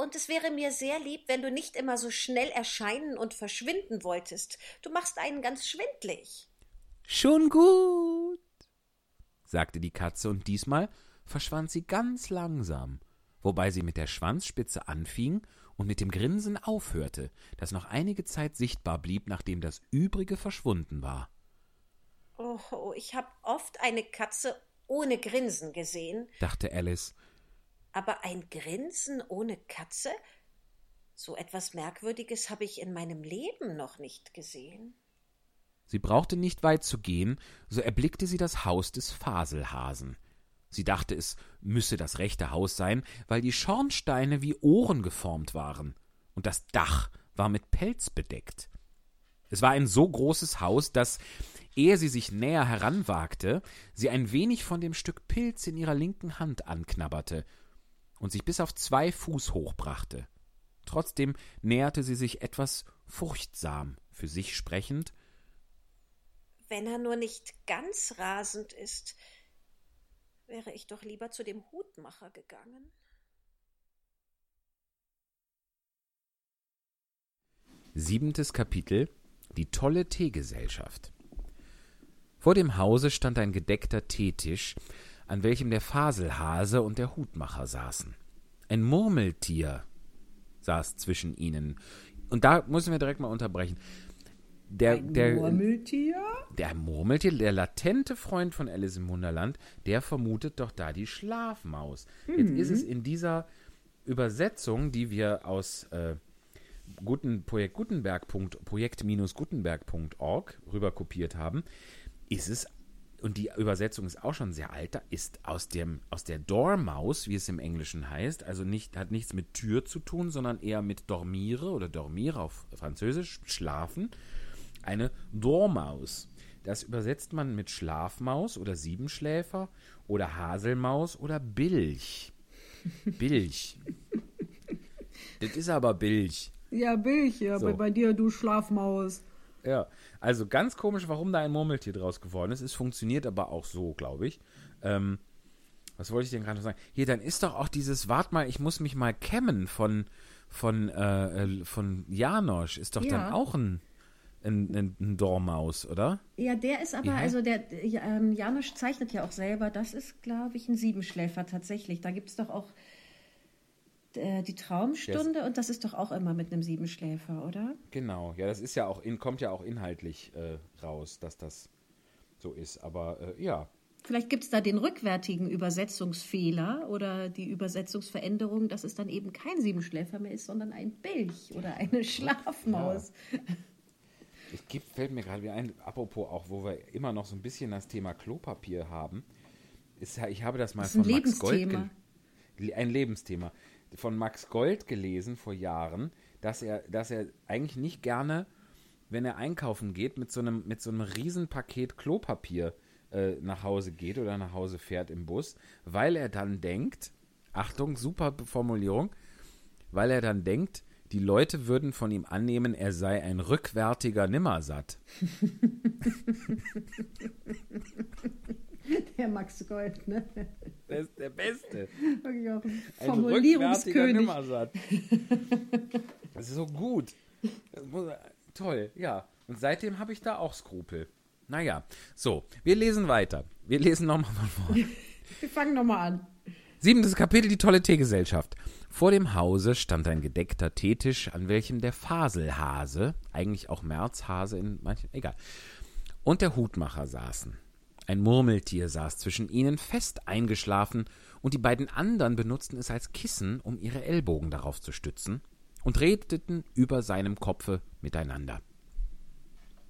Und es wäre mir sehr lieb, wenn du nicht immer so schnell erscheinen und verschwinden wolltest. Du machst einen ganz schwindlig. Schon gut. sagte die Katze, und diesmal verschwand sie ganz langsam, wobei sie mit der Schwanzspitze anfing und mit dem Grinsen aufhörte, das noch einige Zeit sichtbar blieb, nachdem das übrige verschwunden war. Oh, ich habe oft eine Katze ohne Grinsen gesehen, dachte Alice. Aber ein Grinsen ohne Katze? So etwas Merkwürdiges habe ich in meinem Leben noch nicht gesehen. Sie brauchte nicht weit zu gehen, so erblickte sie das Haus des Faselhasen. Sie dachte, es müsse das rechte Haus sein, weil die Schornsteine wie Ohren geformt waren, und das Dach war mit Pelz bedeckt. Es war ein so großes Haus, dass, ehe sie sich näher heranwagte, sie ein wenig von dem Stück Pilz in ihrer linken Hand anknabberte und sich bis auf zwei Fuß hochbrachte. Trotzdem näherte sie sich etwas furchtsam, für sich sprechend, Wenn er nur nicht ganz rasend ist, wäre ich doch lieber zu dem Hutmacher gegangen. Siebentes Kapitel Die tolle Teegesellschaft Vor dem Hause stand ein gedeckter Teetisch, an welchem der Faselhase und der Hutmacher saßen. Ein Murmeltier saß zwischen ihnen. Und da müssen wir direkt mal unterbrechen. Der, der, Murmeltier? der Murmeltier, der latente Freund von Alice im Wunderland, der vermutet doch da die Schlafmaus. Jetzt ist es in dieser Übersetzung, die wir aus äh, Guten, Projekt Gutenberg. Projekt-Gutenberg.org rüber kopiert haben, ist es, und die Übersetzung ist auch schon sehr alt, da ist aus, dem, aus der Dormaus, wie es im Englischen heißt, also nicht, hat nichts mit Tür zu tun, sondern eher mit dormire oder dormire auf Französisch, schlafen, eine Dormaus. Das übersetzt man mit Schlafmaus oder Siebenschläfer oder Haselmaus oder Bilch. Bilch. das ist aber Bilch. Ja, Bilch, ja, So. bei, bei dir, du Schlafmaus. Ja, also ganz komisch, warum da ein Murmeltier draus geworden ist. Es funktioniert aber auch so, glaube ich. Ähm, was wollte ich denn gerade noch sagen? Hier, dann ist doch auch dieses, wart mal, ich muss mich mal kämmen von, von, äh, äh, von Janosch. Ist doch dann Ja. auch ein, ein, ein, Dormaus, oder? Ja, der ist aber, heißt- also der ja, ähm, Janusz zeichnet ja auch selber, das ist, glaube ich, ein Siebenschläfer tatsächlich. Da gibt es doch auch die Traumstunde und das ist doch auch immer mit einem Siebenschläfer, oder? Genau, ja, das ist ja auch, in, kommt ja auch inhaltlich äh, raus, dass das so ist. Aber äh, ja, Vielleicht gibt es da den rückwärtigen Übersetzungsfehler oder die Übersetzungsveränderung, dass es dann eben kein Siebenschläfer mehr ist, sondern ein Bilch oder eine Schlafmaus. Es gibt, fällt mir gerade wieder ein, apropos auch, wo wir immer noch so ein bisschen das Thema Klopapier haben. Ist, ja- ich habe das mal Das von Max Gold. Lebensthema. gel- Ein Lebensthema. Von Max Gold gelesen vor Jahren, dass er, dass er eigentlich nicht gerne, wenn er einkaufen geht, mit so einem, mit so einem Riesenpaket Klopapier äh, nach Hause geht oder nach Hause fährt im Bus, weil er dann denkt, Achtung, super Formulierung, weil er dann denkt, die Leute würden von ihm annehmen, er sei ein rückwärtiger Nimmersatt. Herr Max Gold, ne? Der ist der Beste. Wirklich auch ein Formulierungskönig. Das ist so gut. Muss, toll, ja. Und seitdem habe ich da auch Skrupel. Naja, so, wir lesen weiter. Wir lesen nochmal von vorne. Wir fangen nochmal an. Siebentes Kapitel, die tolle Teegesellschaft. Vor dem Hause stand ein gedeckter Teetisch, an welchem der Faselhase, eigentlich auch Märzhase in manchen, egal, und der Hutmacher saßen. Ein Murmeltier saß zwischen ihnen fest eingeschlafen, und die beiden anderen benutzten es als Kissen, um ihre Ellbogen darauf zu stützen, und redeten über seinem Kopfe miteinander.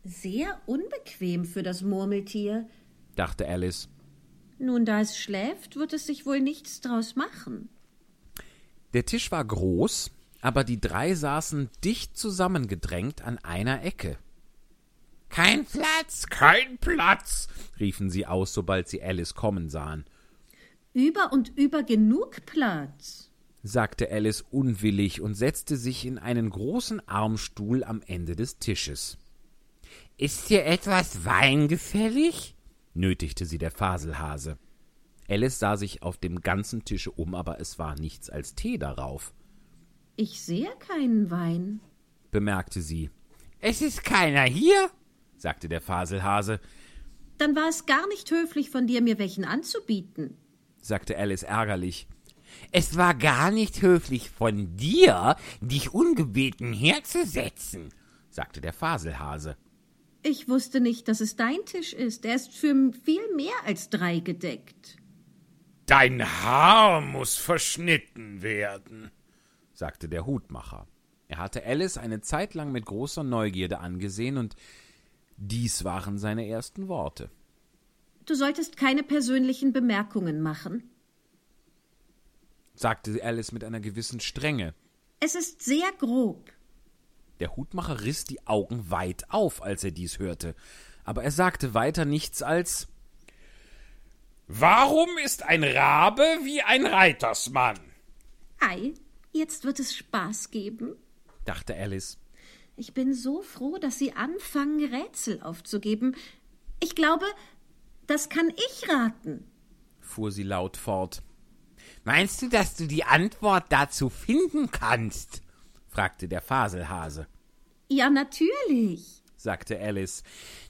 Sehr unbequem für das Murmeltier. Dachte Alice. Nun, da es schläft, wird es sich wohl nichts draus machen. Der Tisch war groß, aber die drei saßen dicht zusammengedrängt an einer Ecke. Kein Platz, kein Platz, riefen sie aus, sobald sie Alice kommen sahen, Über und über genug Platz. sagte Alice unwillig und setzte sich in einen großen Armstuhl am Ende des Tisches. Ist dir etwas Wein gefällig? nötigte sie der Faselhase. Alice sah sich auf dem ganzen Tische um, aber es war nichts als Tee darauf. Ich sehe keinen Wein. bemerkte sie. Es ist keiner hier, sagte der Faselhase, Dann war es gar nicht höflich von dir, mir welchen anzubieten. sagte Alice ärgerlich. Es war gar nicht höflich von dir, dich ungebeten herzusetzen, sagte der Faselhase. Ich wusste nicht, dass es dein Tisch ist. Er ist für viel mehr als drei gedeckt. Dein Haar muss verschnitten werden. sagte der Hutmacher. Er hatte Alice eine Zeit lang mit großer Neugierde angesehen, und dies waren seine ersten Worte. Du solltest keine persönlichen Bemerkungen machen. sagte Alice mit einer gewissen Strenge. Es ist sehr grob. Der Hutmacher riss die Augen weit auf, als er dies hörte, aber er sagte weiter nichts als Warum ist ein Rabe wie ein Reitersmann? Ei, jetzt wird es Spaß geben. dachte Alice. Ich bin so froh, dass Sie anfangen, Rätsel aufzugeben. Ich glaube, das kann ich raten. fuhr sie laut fort. Meinst du, dass du die Antwort dazu finden kannst? fragte der Faselhase, Ja, natürlich. sagte Alice,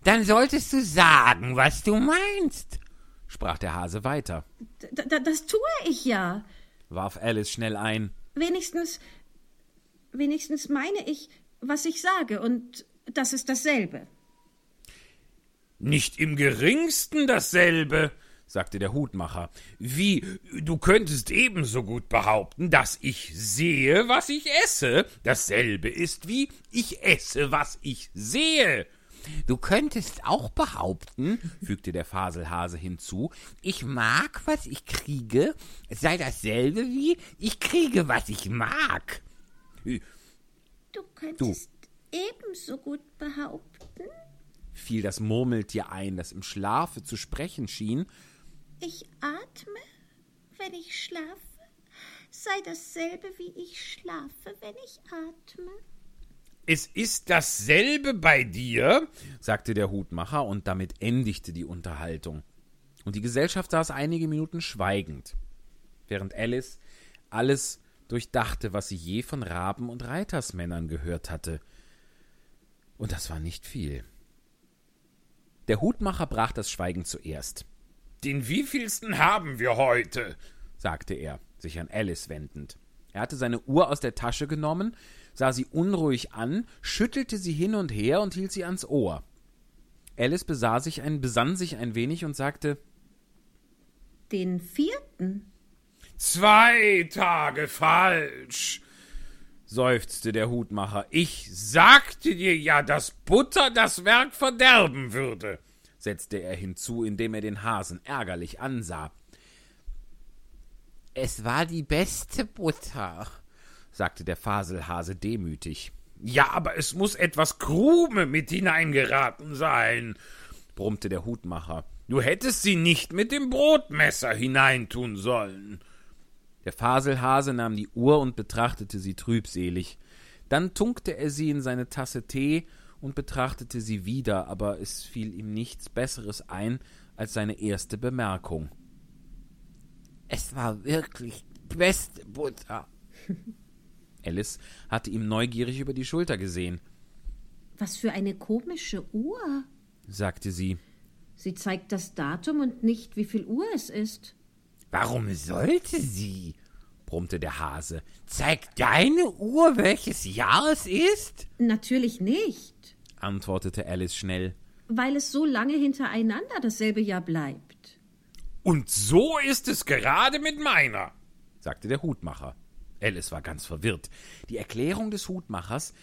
Dann solltest du sagen, was du meinst. sprach der Hase weiter, D das tue ich ja. warf Alice schnell ein. Wenigstens, wenigstens meine ich, was ich sage, und das ist dasselbe. Nicht im geringsten dasselbe, sagte der Hutmacher. Wie, du könntest ebenso gut behaupten, dass ich sehe, was ich esse. Dasselbe ist wie ich esse, was ich sehe. Du könntest auch behaupten, fügte der Faselhase hinzu, ich mag, was ich kriege, sei dasselbe wie ich kriege, was ich mag. Du könntest ebenso gut behaupten, fiel das Murmeltier ein, das im Schlafe zu sprechen schien, ich atme, wenn ich schlafe, sei dasselbe wie ich schlafe, wenn ich atme. Es ist dasselbe bei dir, sagte der Hutmacher, und damit endigte die Unterhaltung. Und die Gesellschaft saß einige Minuten schweigend, während Alice alles durchdachte, was sie je von Raben und Reitersmännern gehört hatte. Und das war nicht viel. Der Hutmacher brach das Schweigen zuerst, den wievielsten haben wir heute? sagte er, sich an Alice wendend. Er hatte seine Uhr aus der Tasche genommen, sah sie unruhig an, schüttelte sie hin und her und hielt sie ans Ohr. Alice besah sich ein, besann sich ein wenig und sagte Den vierten. Zwei Tage falsch, seufzte der Hutmacher. Ich sagte dir ja, dass Butter das Werk verderben würde, setzte er hinzu, indem er den Hasen ärgerlich ansah. Es war die beste Butter. sagte der Faselhase demütig. Ja, aber es muss etwas Krume mit hineingeraten sein, brummte der Hutmacher. Du hättest sie nicht mit dem Brotmesser hineintun sollen. Der Faselhase nahm die Uhr und betrachtete sie trübselig. Dann tunkte er sie in seine Tasse Tee und betrachtete sie wieder, aber es fiel ihm nichts Besseres ein, als seine erste Bemerkung. Es war wirklich beste Butter. Alice hatte ihm neugierig über die Schulter gesehen, Was für eine komische Uhr. sagte sie. Sie zeigt das Datum und nicht, wie viel Uhr es ist. Warum sollte sie? Brummte der Hase. Zeigt deine Uhr, welches Jahr es ist? Natürlich nicht, antwortete Alice schnell. weil es so lange hintereinander dasselbe Jahr bleibt. Und so ist es gerade mit meiner. sagte der Hutmacher. Alice war ganz verwirrt. Die Erklärung des Hutmachers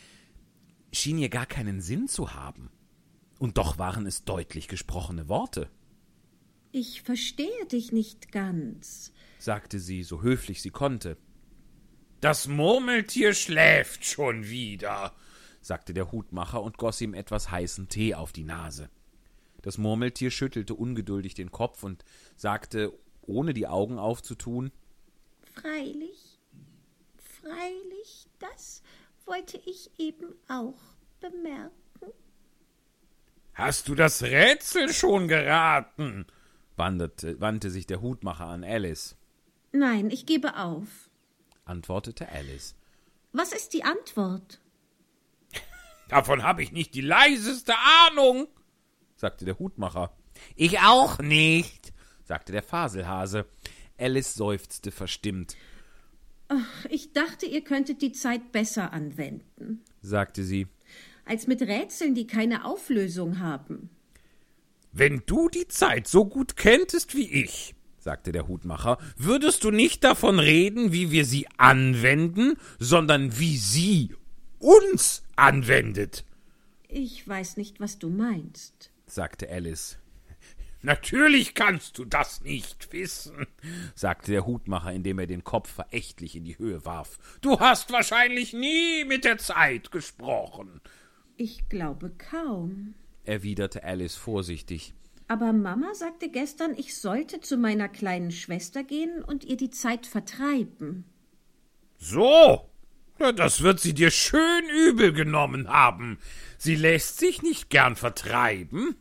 schien ihr gar keinen Sinn zu haben. Und doch waren es deutlich gesprochene Worte, Ich verstehe dich nicht ganz. Sagte sie, so höflich sie konnte, Das Murmeltier schläft schon wieder. sagte der Hutmacher und goss ihm etwas heißen Tee auf die Nase. Das Murmeltier schüttelte ungeduldig den Kopf und sagte, ohne die Augen aufzutun, Freilich, freilich, das wollte ich eben auch bemerken. Hast du das Rätsel schon geraten? wanderte, wandte sich der Hutmacher an Alice, Nein, ich gebe auf. antwortete Alice. Was ist die Antwort? Davon habe ich nicht die leiseste Ahnung. sagte der Hutmacher. Ich auch nicht, sagte der Faselhase. Alice seufzte verstimmt, Ich dachte, ihr könntet die Zeit besser anwenden, sagte sie. als mit Rätseln, die keine Auflösung haben. Wenn du die Zeit so gut kenntest wie ich, sagte der Hutmacher, würdest du nicht davon reden, wie wir sie anwenden, sondern wie sie uns anwendet. Ich weiß nicht, was du meinst. sagte Alice, Natürlich kannst du das nicht wissen. sagte der Hutmacher, indem er den Kopf verächtlich in die Höhe warf. Du hast wahrscheinlich nie mit der Zeit gesprochen. Ich glaube kaum. erwiderte Alice vorsichtig. Aber Mama sagte gestern, ich sollte zu meiner kleinen Schwester gehen und ihr die Zeit vertreiben. So, na, das wird sie dir schön übel genommen haben. Sie lässt sich nicht gern vertreiben,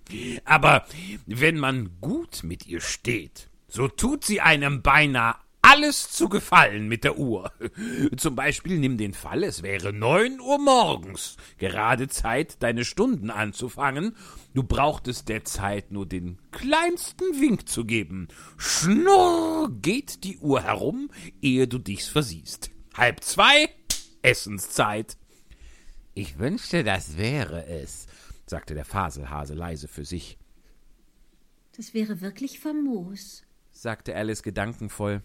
aber wenn man gut mit ihr steht, so tut sie einem beinahe alles zu gefallen mit der Uhr. Zum Beispiel nimm den Fall, es wäre neun Uhr morgens, gerade Zeit, deine Stunden anzufangen. Du brauchtest der Zeit nur den kleinsten Wink zu geben. Schnurr geht die Uhr herum, ehe du dich's versiehst. Halb zwei, Essenszeit. Ich wünschte, das wäre es, sagte der Faselhase leise für sich, Das wäre wirklich famos. sagte Alice gedankenvoll.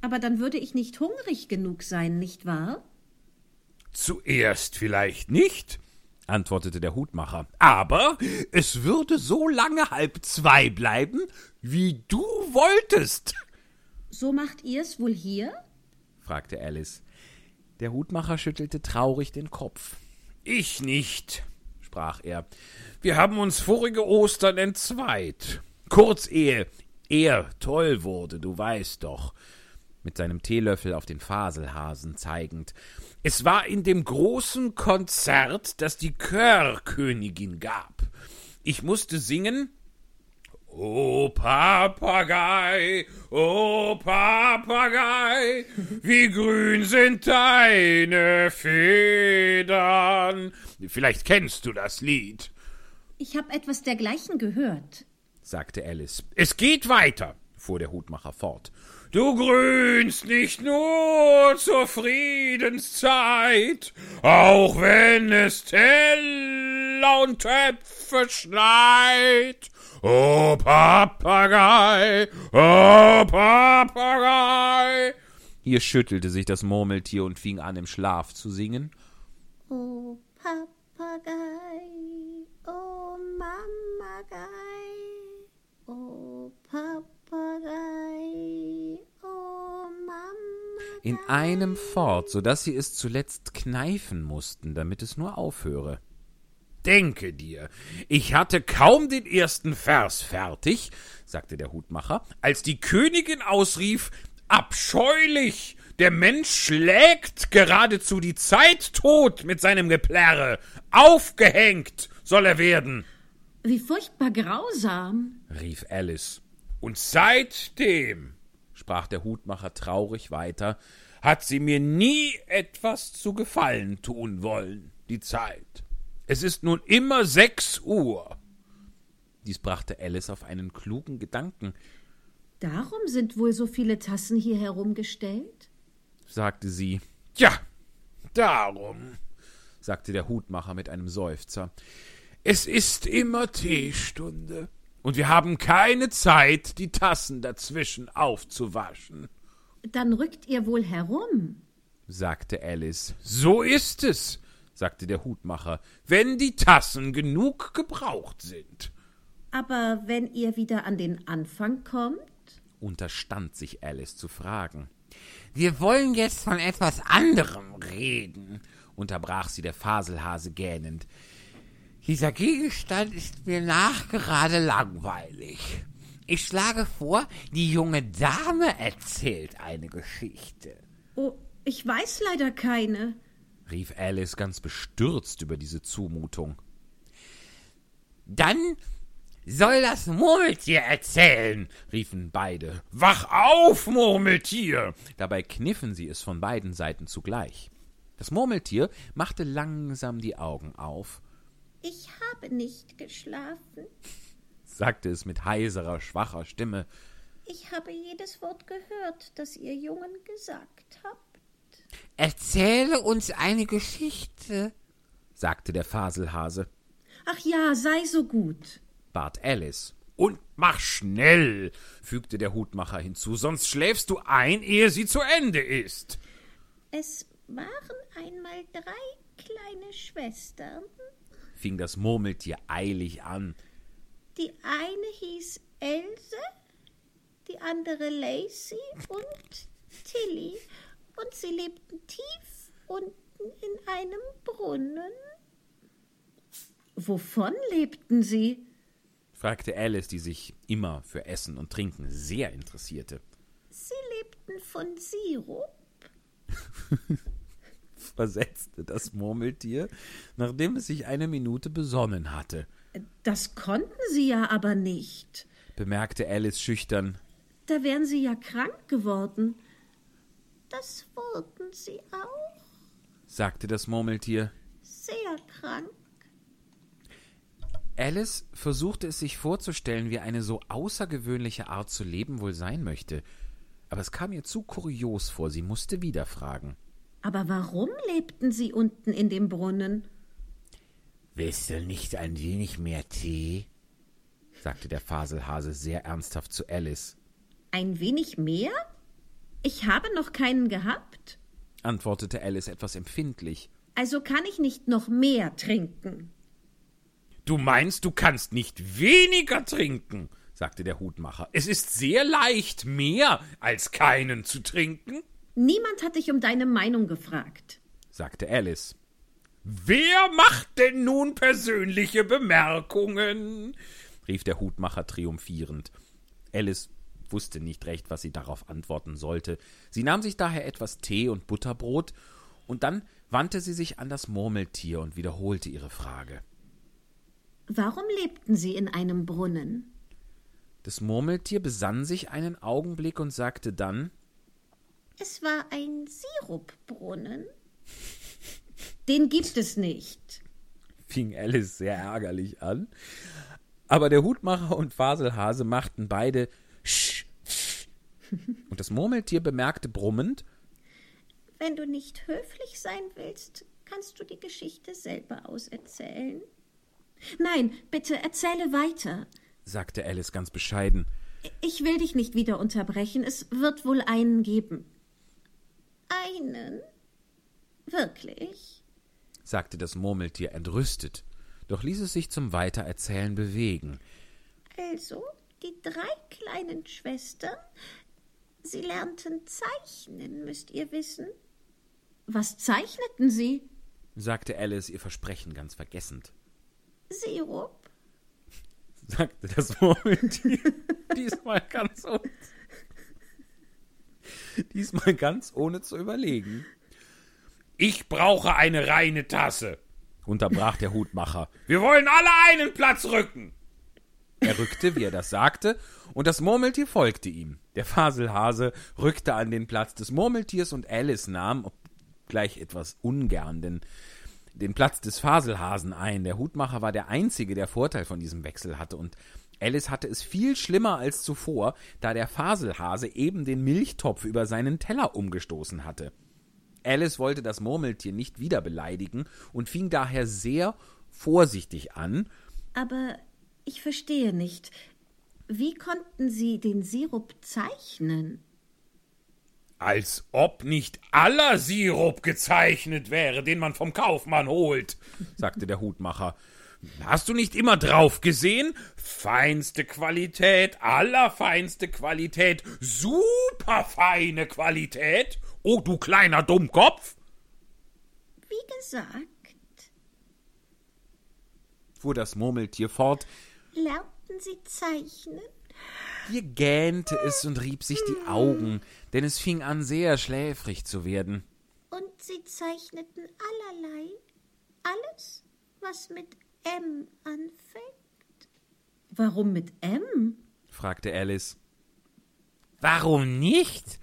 Aber dann würde ich nicht hungrig genug sein, nicht wahr? Zuerst vielleicht nicht, antwortete der Hutmacher, aber es würde so lange halb zwei bleiben, wie du wolltest. So macht ihr's wohl hier? fragte Alice. Der Hutmacher schüttelte traurig den Kopf. Ich nicht, sprach er. Wir haben uns vorige Ostern entzweit. Kurz ehe er toll wurde, du weißt doch, mit seinem Teelöffel auf den Faselhasen zeigend. Es war in dem großen Konzert, das die Chörkönigin gab. Ich musste singen O Papagei, o Papagei, wie grün sind deine Federn. Vielleicht kennst du das Lied, Ich habe etwas dergleichen gehört. sagte Alice. Es geht weiter, fuhr der Hutmacher fort. Du grünst nicht nur zur Friedenszeit, auch wenn es Teller und Töpfe schneit. O Papagei, o Papagei. Hier schüttelte sich das Murmeltier und fing an, im Schlaf zu singen. Oh Papagei, oh Mamagei, oh Papagei, oh. In einem fort, so dass sie es zuletzt kneifen mussten, damit es nur aufhöre. Denke dir, ich hatte kaum den ersten Vers fertig, sagte der Hutmacher, als die Königin ausrief, abscheulich, der Mensch schlägt geradezu die Zeit tot mit seinem Geplärre, aufgehängt soll er werden. Wie furchtbar grausam. rief Alice. Und seitdem, sprach der Hutmacher traurig weiter, hat sie mir nie etwas zu Gefallen tun wollen, die Zeit. Es ist nun immer sechs Uhr. Dies brachte Alice auf einen klugen Gedanken, Darum sind wohl so viele Tassen hier herumgestellt? sagte sie. Ja, darum, sagte der Hutmacher mit einem Seufzer. Es ist immer Teestunde, und wir haben keine Zeit, die Tassen dazwischen aufzuwaschen, Dann rückt ihr wohl herum. sagte Alice. So ist es, sagte der Hutmacher, wenn die Tassen genug gebraucht sind. Aber wenn ihr wieder an den Anfang kommt? Unterstand sich Alice zu fragen. Wir wollen jetzt von etwas anderem Reden, unterbrach sie der Faselhase gähnend. Dieser Gegenstand ist mir nachgerade langweilig. Ich schlage vor, die junge Dame erzählt eine Geschichte. Oh, ich weiß leider keine. rief Alice ganz bestürzt über diese Zumutung. Dann soll das Murmeltier erzählen, riefen beide. Wach auf, Murmeltier! Dabei kniffen sie es von beiden Seiten zugleich. Das Murmeltier machte langsam die Augen auf, Ich habe nicht geschlafen. sagte es mit heiserer, schwacher Stimme. Ich habe jedes Wort gehört, das ihr Jungen gesagt habt. Erzähle uns eine Geschichte. sagte der Faselhase, Ach ja, sei so gut. bat Alice. Und mach schnell, fügte der Hutmacher hinzu, sonst schläfst du ein, ehe sie zu Ende ist. Es waren einmal drei kleine Schwestern. Fing das Murmeltier eilig an. Die eine hieß Else, die andere Lacey und Tilly. Und sie lebten tief unten in einem Brunnen. Wovon lebten sie? fragte Alice, die sich immer für Essen und Trinken sehr interessierte. Sie lebten von Sirup. versetzte das Murmeltier, nachdem es sich eine Minute besonnen hatte, Das konnten sie ja aber nicht. bemerkte Alice schüchtern. Da wären sie ja krank geworden. Das wurden sie auch sagte das Murmeltier. sehr krank. Alice versuchte es sich vorzustellen, wie eine so außergewöhnliche Art zu leben wohl sein möchte. Aber es kam ihr zu kurios vor, sie musste wieder fragen. Aber warum lebten sie unten in dem Brunnen? Willst du nicht ein wenig mehr Tee? sagte der Faselhase sehr ernsthaft zu Alice, Ein wenig mehr? Ich habe noch keinen gehabt. antwortete Alice etwas empfindlich. Also kann ich nicht noch mehr trinken. Du meinst, du kannst nicht weniger trinken, sagte der Hutmacher. Es ist sehr leicht, mehr als keinen zu trinken, Niemand hat dich um deine Meinung gefragt. sagte Alice. Wer macht denn nun persönliche Bemerkungen? rief der Hutmacher triumphierend. Alice wusste nicht recht, was sie darauf antworten sollte. Sie nahm sich daher etwas Tee und Butterbrot, und dann wandte sie sich an das Murmeltier und wiederholte ihre Frage. Warum lebten sie in einem Brunnen? Das Murmeltier besann sich einen Augenblick und sagte dann Es war ein Sirupbrunnen. Den gibt es nicht. fing Alice sehr ärgerlich an. Aber der Hutmacher und Faselhase machten beide Sch, Sch. Und das Murmeltier bemerkte brummend, Wenn du nicht höflich sein willst, kannst du die Geschichte selber auserzählen. Nein, bitte erzähle weiter. sagte Alice ganz bescheiden. Ich will dich nicht wieder unterbrechen. Es wird wohl einen geben. Einen? Wirklich? sagte das Murmeltier entrüstet, doch ließ es sich zum Weitererzählen bewegen. Also, die drei kleinen Schwestern, sie lernten zeichnen, müsst ihr wissen. Was zeichneten sie? sagte Alice ihr Versprechen ganz vergessend. Sirup, sagte das Murmeltier. Diesmal ganz ohne. Diesmal ganz ohne zu überlegen. Ich brauche eine reine Tasse, unterbrach der Hutmacher. Wir wollen alle einen Platz rücken. Er rückte, wie er das sagte, und das Murmeltier folgte ihm. Der Faselhase rückte an den Platz des Murmeltiers und Alice nahm, obgleich etwas ungern, den, den Platz des Faselhasen ein. Der Hutmacher war der Einzige, der Vorteil von diesem Wechsel hatte, und Alice hatte es viel schlimmer als zuvor, da der Faselhase eben den Milchtopf über seinen Teller umgestoßen hatte. Alice wollte das Murmeltier nicht wieder beleidigen und fing daher sehr vorsichtig an, Aber ich verstehe nicht. Wie konnten Sie den Sirup zeichnen? Als ob nicht aller Sirup gezeichnet wäre, den man vom Kaufmann holt, sagte der Hutmacher. Hast du nicht immer drauf gesehen? Feinste Qualität, allerfeinste Qualität, superfeine Qualität. Oh, du kleiner Dummkopf. Wie gesagt, fuhr das Murmeltier fort, lernten Sie zeichnen? hier gähnte es und rieb sich die Augen, denn es fing an sehr schläfrig zu werden. Und Sie zeichneten allerlei? Alles, was mit M anfängt? Warum mit M? fragte Alice. Warum nicht?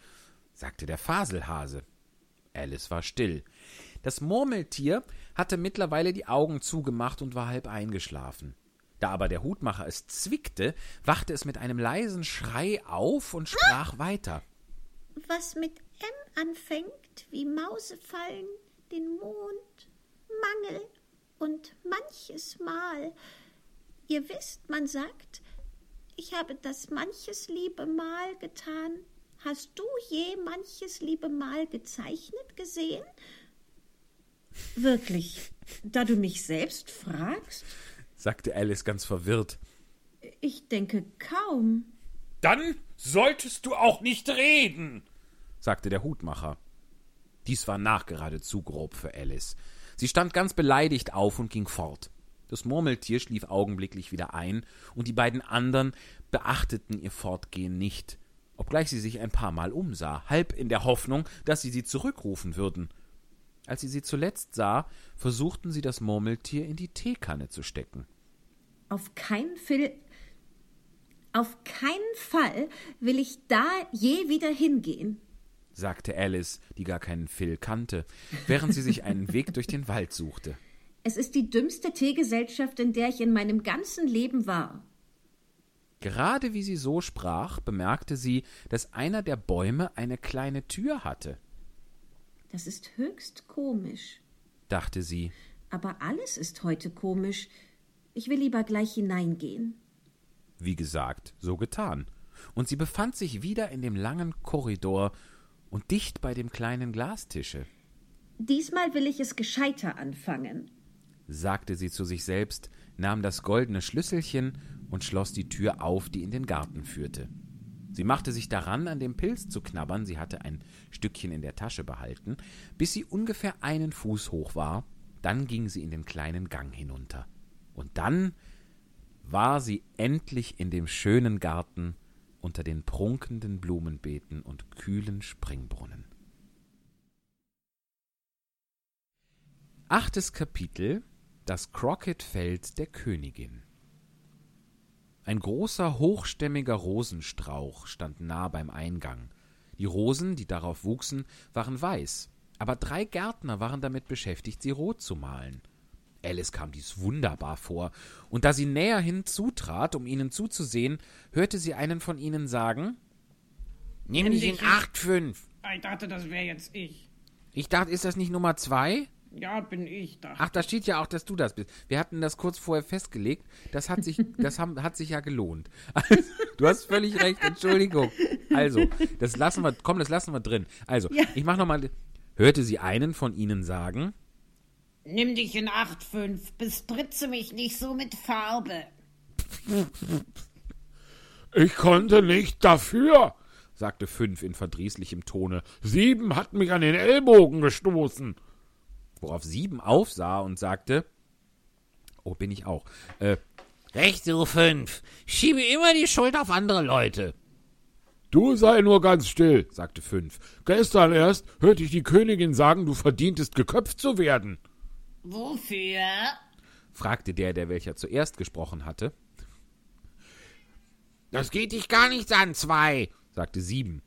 sagte der Faselhase. Alice war still. Das Murmeltier hatte mittlerweile die Augen zugemacht und war halb eingeschlafen. Da aber der Hutmacher es zwickte, wachte es mit einem leisen Schrei auf und sprach weiter. Was mit M anfängt, wie Mausefallen, den Mond, Mangel und manches Mal. Ihr wisst, man sagt, ich habe das manches liebe Mal getan. Hast du je manches liebe Mal gezeichnet gesehen? Wirklich, da du mich selbst fragst? sagte Alice ganz verwirrt. Ich denke kaum. Dann solltest du auch nicht reden, sagte der Hutmacher. Dies war nachgerade zu grob für Alice. Sie stand ganz beleidigt auf und ging fort. Das Murmeltier schlief augenblicklich wieder ein, und die beiden anderen beachteten ihr Fortgehen nicht, obgleich sie sich ein paar Mal umsah, halb in der Hoffnung, dass sie sie zurückrufen würden. Als sie sie zuletzt sah, versuchten sie das Murmeltier in die Teekanne zu stecken. Auf keinen Fall. Auf keinen Fall will ich da je wieder hingehen, sagte Alice, die gar keinen Phil kannte, während sie sich einen Weg durch den Wald suchte. Es ist die dümmste Teegesellschaft, in der ich in meinem ganzen Leben war. Gerade wie sie so sprach, bemerkte sie, dass einer der Bäume eine kleine Tür hatte. Das ist höchst komisch. dachte sie. Aber alles ist heute komisch. Ich will lieber gleich hineingehen. Wie gesagt, so getan. Und sie befand sich wieder in dem langen Korridor und dicht bei dem kleinen Glastische, Diesmal will ich es gescheiter anfangen. sagte sie zu sich selbst, nahm das goldene Schlüsselchen und schloss die Tür auf, die in den Garten führte. Sie machte sich daran, an dem Pilz zu knabbern, sie hatte ein Stückchen in der Tasche behalten, bis sie ungefähr einen Fuß hoch war, dann ging sie in den kleinen Gang hinunter. Und dann war sie endlich in dem schönen Garten unter den prunkenden Blumenbeeten und kühlen Springbrunnen. Achtes Kapitel Das Crockett-Feld der Königin Ein großer, hochstämmiger Rosenstrauch stand nah beim Eingang. Die Rosen, die darauf wuchsen, waren weiß, aber drei Gärtner waren damit beschäftigt, sie rot zu malen. Alice kam dies wunderbar vor, und da sie näher hinzutrat, um ihnen zuzusehen, hörte sie einen von ihnen sagen Nimm dich in acht fünf. Ich dachte, das wäre jetzt ich. Ich dachte, ist das nicht Nummer zwei? Ja, bin ich da. Ach, da steht ja auch, dass du das bist. Wir hatten das kurz vorher festgelegt. Das hat sich, das haben, hat sich ja gelohnt. Also, du hast völlig recht. Entschuldigung. Also, das lassen wir, komm, das lassen wir drin. Also, ich mach noch mal. Hörte sie einen von ihnen sagen? Nimm dich in Acht, fünf. Bespritze mich nicht so mit Farbe. Ich konnte nicht dafür, sagte fünf in verdrießlichem Tone. Sieben hat mich an den Ellbogen gestoßen. Worauf sieben aufsah und sagte: Oh, bin ich auch. Äh, Recht, du fünf. Schiebe immer die Schuld auf andere Leute. Du sei nur ganz still, sagte fünf. Gestern erst hörte ich die Königin sagen, du verdientest geköpft zu werden. Wofür? fragte der, der welcher zuerst gesprochen hatte. Das geht dich gar nichts an, zwei, sagte sieben.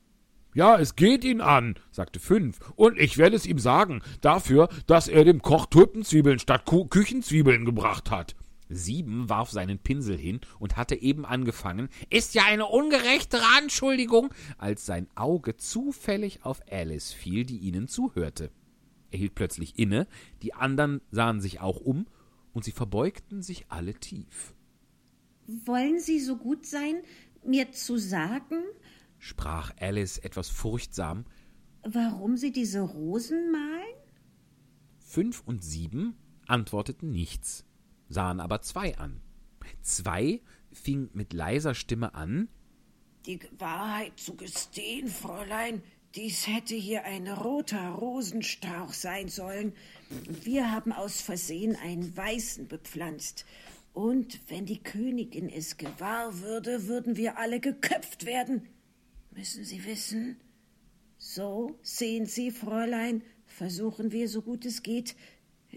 Ja, es geht ihn an, sagte fünf. Und ich werde es ihm sagen, dafür, dass er dem Koch Tulpenzwiebeln statt Ku Küchenzwiebeln gebracht hat. Sieben warf seinen Pinsel hin und hatte eben angefangen, ist ja eine ungerechtere Anschuldigung, als sein Auge zufällig auf Alice fiel, die ihnen zuhörte. Er hielt plötzlich inne, die anderen sahen sich auch um, und sie verbeugten sich alle tief. Wollen Sie so gut sein, mir zu sagen, sprach Alice etwas furchtsam, warum Sie diese Rosen malen? Fünf und sieben antworteten nichts, sahen aber zwei an. Zwei fing mit leiser Stimme an Die Wahrheit zu gestehen, Fräulein, dies hätte hier ein roter Rosenstrauch sein sollen. Wir haben aus Versehen einen weißen bepflanzt. Und wenn die Königin es gewahr würde, würden wir alle geköpft werden. Müssen Sie wissen? So, sehen Sie, Fräulein, versuchen wir so gut es geht,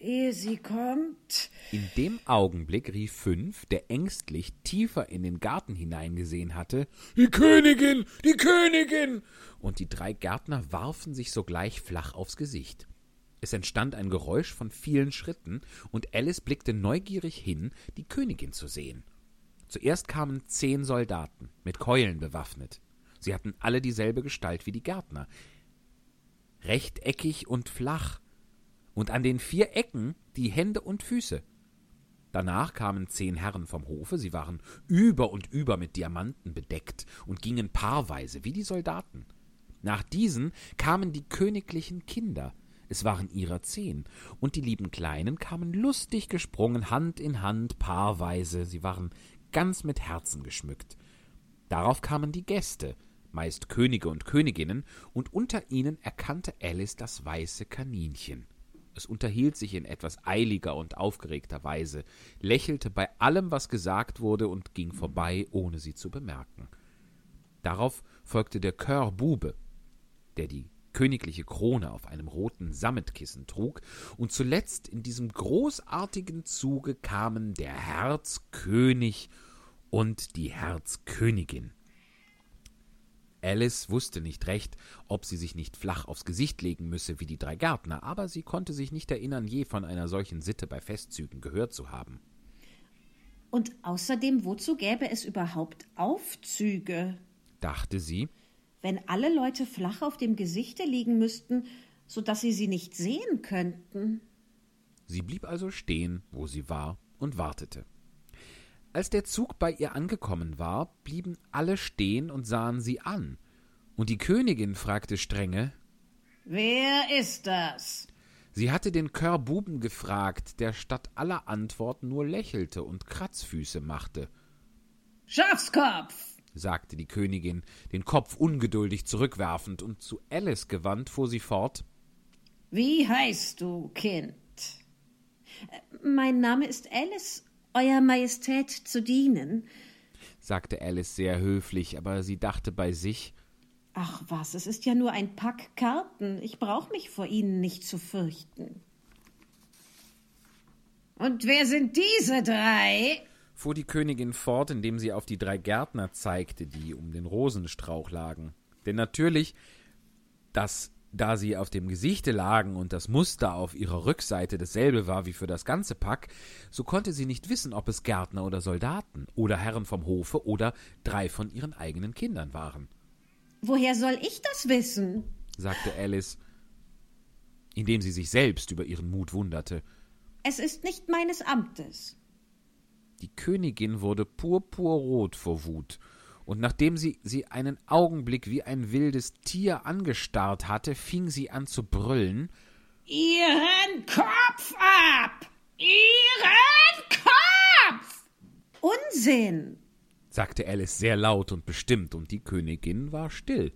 ehe sie kommt. In dem Augenblick rief Fünf, der ängstlich tiefer in den Garten hineingesehen hatte, Die Königin, die Königin! und die drei Gärtner warfen sich sogleich flach aufs Gesicht. Es entstand ein Geräusch von vielen Schritten, und Alice blickte neugierig hin, die Königin zu sehen. Zuerst kamen zehn Soldaten, mit Keulen bewaffnet. Sie hatten alle dieselbe Gestalt wie die Gärtner, rechteckig und flach, und an den vier Ecken die Hände und Füße. Danach kamen zehn Herren vom Hofe, sie waren über und über mit Diamanten bedeckt und gingen paarweise wie die Soldaten. Nach diesen kamen die königlichen Kinder, es waren ihrer zehn, und die lieben Kleinen kamen lustig gesprungen, Hand in Hand, paarweise, sie waren ganz mit Herzen geschmückt. Darauf kamen die Gäste, meist Könige und Königinnen, und unter ihnen erkannte Alice das weiße Kaninchen. Es unterhielt sich in etwas eiliger und aufgeregter Weise, lächelte bei allem, was gesagt wurde, und ging vorbei, ohne sie zu bemerken. Darauf folgte der Cœur Bube, der die königliche Krone auf einem roten Sammetkissen trug, und zuletzt in diesem großartigen Zuge kamen der Herzkönig und die Herzkönigin. Alice wusste nicht recht, ob sie sich nicht flach aufs Gesicht legen müsse wie die drei Gärtner, aber sie konnte sich nicht erinnern, je von einer solchen Sitte bei Festzügen gehört zu haben. Und außerdem, wozu gäbe es überhaupt Aufzüge? Dachte sie, wenn alle Leute flach auf dem Gesichte liegen müssten, so dass sie sie nicht sehen könnten. Sie blieb also stehen, wo sie war, und wartete. Als der Zug bei ihr angekommen war, blieben alle stehen und sahen sie an, und die Königin fragte strenge Wer ist das? Sie hatte den Körbuben gefragt, der statt aller Antwort nur lächelte und Kratzfüße machte. Schafskopf! sagte die Königin, den Kopf ungeduldig zurückwerfend, und zu Alice gewandt fuhr sie fort. Wie heißt du, Kind? Mein Name ist Alice, Euer Majestät zu dienen, sagte Alice sehr höflich, aber sie dachte bei sich, Ach was, es ist ja nur ein Pack Karten. Ich brauche mich vor Ihnen nicht zu fürchten. Und wer sind diese drei? fuhr die Königin fort, indem sie auf die drei Gärtner zeigte, die um den Rosenstrauch lagen. Denn natürlich, dass da sie auf dem Gesichte lagen und das Muster auf ihrer Rückseite dasselbe war wie für das ganze Pack, so konnte sie nicht wissen, ob es Gärtner oder Soldaten oder Herren vom Hofe oder drei von ihren eigenen Kindern waren. Woher soll ich das wissen? sagte Alice, indem sie sich selbst über ihren Mut wunderte. Es ist nicht meines Amtes. Die Königin wurde purpurrot vor Wut, und nachdem sie sie einen Augenblick wie ein wildes Tier angestarrt hatte, fing sie an zu brüllen. Ihren Kopf ab! Ihren Kopf! Unsinn! sagte Alice sehr laut und bestimmt, und die Königin war still.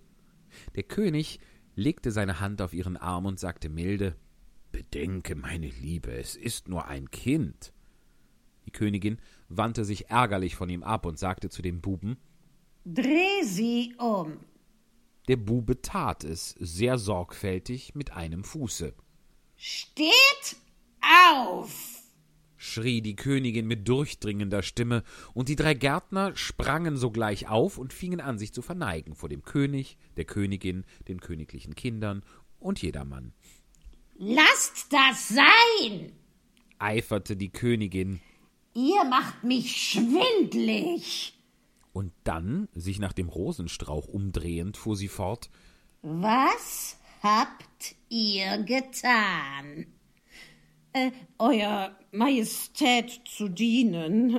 Der König legte seine Hand auf ihren Arm und sagte milde Bedenke, meine Liebe, es ist nur ein Kind. Die Königin wandte sich ärgerlich von ihm ab und sagte zu dem Buben Dreh sie um. Der Bube tat es, sehr sorgfältig mit einem Fuße. Steht auf! schrie die Königin mit durchdringender Stimme, und die drei Gärtner sprangen sogleich auf und fingen an, sich zu verneigen vor dem König, der Königin, den königlichen Kindern und jedermann. Lasst das sein! eiferte die Königin, Ihr macht mich schwindlig. Und dann, sich nach dem Rosenstrauch umdrehend, fuhr sie fort, Was habt ihr getan? Äh, Euer Majestät zu dienen.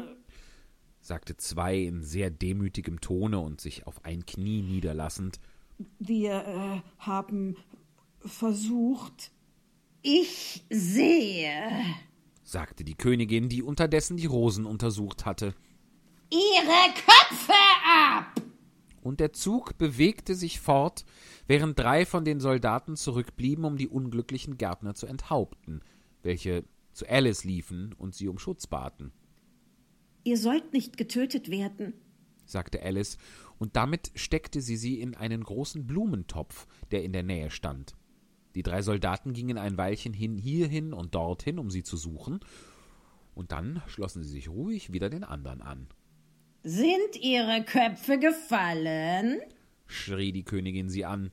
sagte zwei in sehr demütigem Tone und sich auf ein Knie niederlassend, Wir äh, haben versucht. Ich sehe. sagte die Königin, die unterdessen die Rosen untersucht hatte. Ihre Köpfe ab! Und der Zug bewegte sich fort, während drei von den Soldaten zurückblieben, um die unglücklichen Gärtner zu enthaupten, welche zu Alice liefen und sie um Schutz baten, Ihr sollt nicht getötet werden. sagte Alice, und damit steckte sie sie in einen großen Blumentopf, der in der Nähe stand. Die drei Soldaten gingen ein Weilchen hin hierhin und dorthin, um sie zu suchen, und dann schlossen sie sich ruhig wieder den anderen an. Sind ihre Köpfe gefallen? schrie die Königin sie an.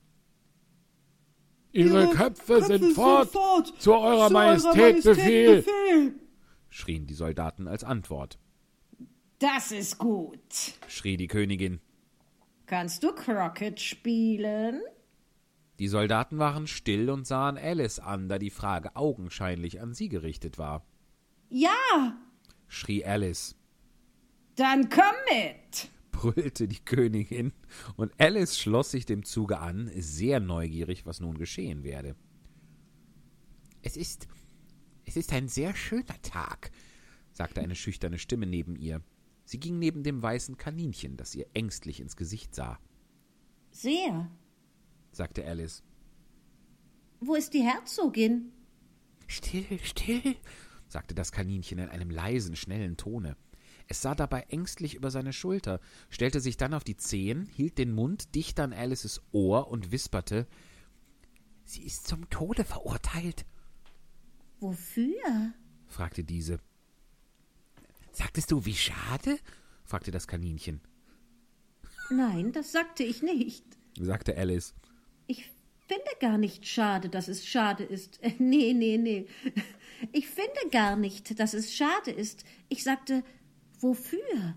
Ihre Köpfe, sind fort! Zu eurer Majestät, Befehl! schrien die Soldaten als Antwort. Das ist gut. schrie die Königin. Kannst du Crockett spielen? Die Soldaten waren still und sahen Alice an, da die Frage augenscheinlich an sie gerichtet war. Ja, Schrie Alice, dann komm mit. brüllte die Königin, und Alice schloss sich dem Zuge an, sehr neugierig, was nun geschehen werde. Es ist. Es ist ein sehr schöner Tag, sagte eine schüchterne Stimme neben ihr. Sie ging neben dem weißen Kaninchen, das ihr ängstlich ins Gesicht sah, Sehr. sagte Alice. Wo ist die Herzogin? Still, still, sagte das Kaninchen in einem leisen, schnellen Tone. Es sah dabei ängstlich über seine Schulter, stellte sich dann auf die Zehen, hielt den Mund dicht an Alices Ohr und wisperte Sie ist zum Tode verurteilt, Wofür? fragte diese. Sagtest du, wie schade? fragte das Kaninchen, Nein, das sagte ich nicht. sagte Alice. Ich finde gar nicht schade, dass es schade ist. Äh, Nee, nee, nee. Ich finde gar nicht, dass es schade ist. Ich sagte, wofür?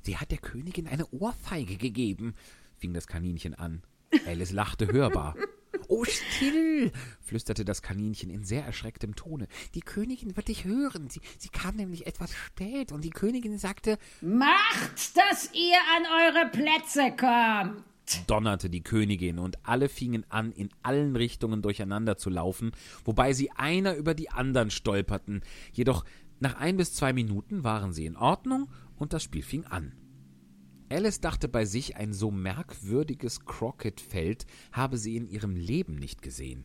Sie hat der Königin eine Ohrfeige gegeben, fing das Kaninchen an. Alice lachte hörbar. Oh, still, flüsterte das Kaninchen in sehr erschrecktem Tone. Die Königin wird dich hören. Sie, sie kam nämlich etwas spät und die Königin sagte, Macht, dass ihr an eure Plätze kommt. donnerte die Königin und alle fingen an, in allen Richtungen durcheinander zu laufen, wobei sie einer über die anderen stolperten. Jedoch nach ein bis zwei Minuten waren sie in Ordnung und das Spiel fing an. Alice dachte bei sich, ein so merkwürdiges Crockett-Feld habe sie in ihrem Leben nicht gesehen.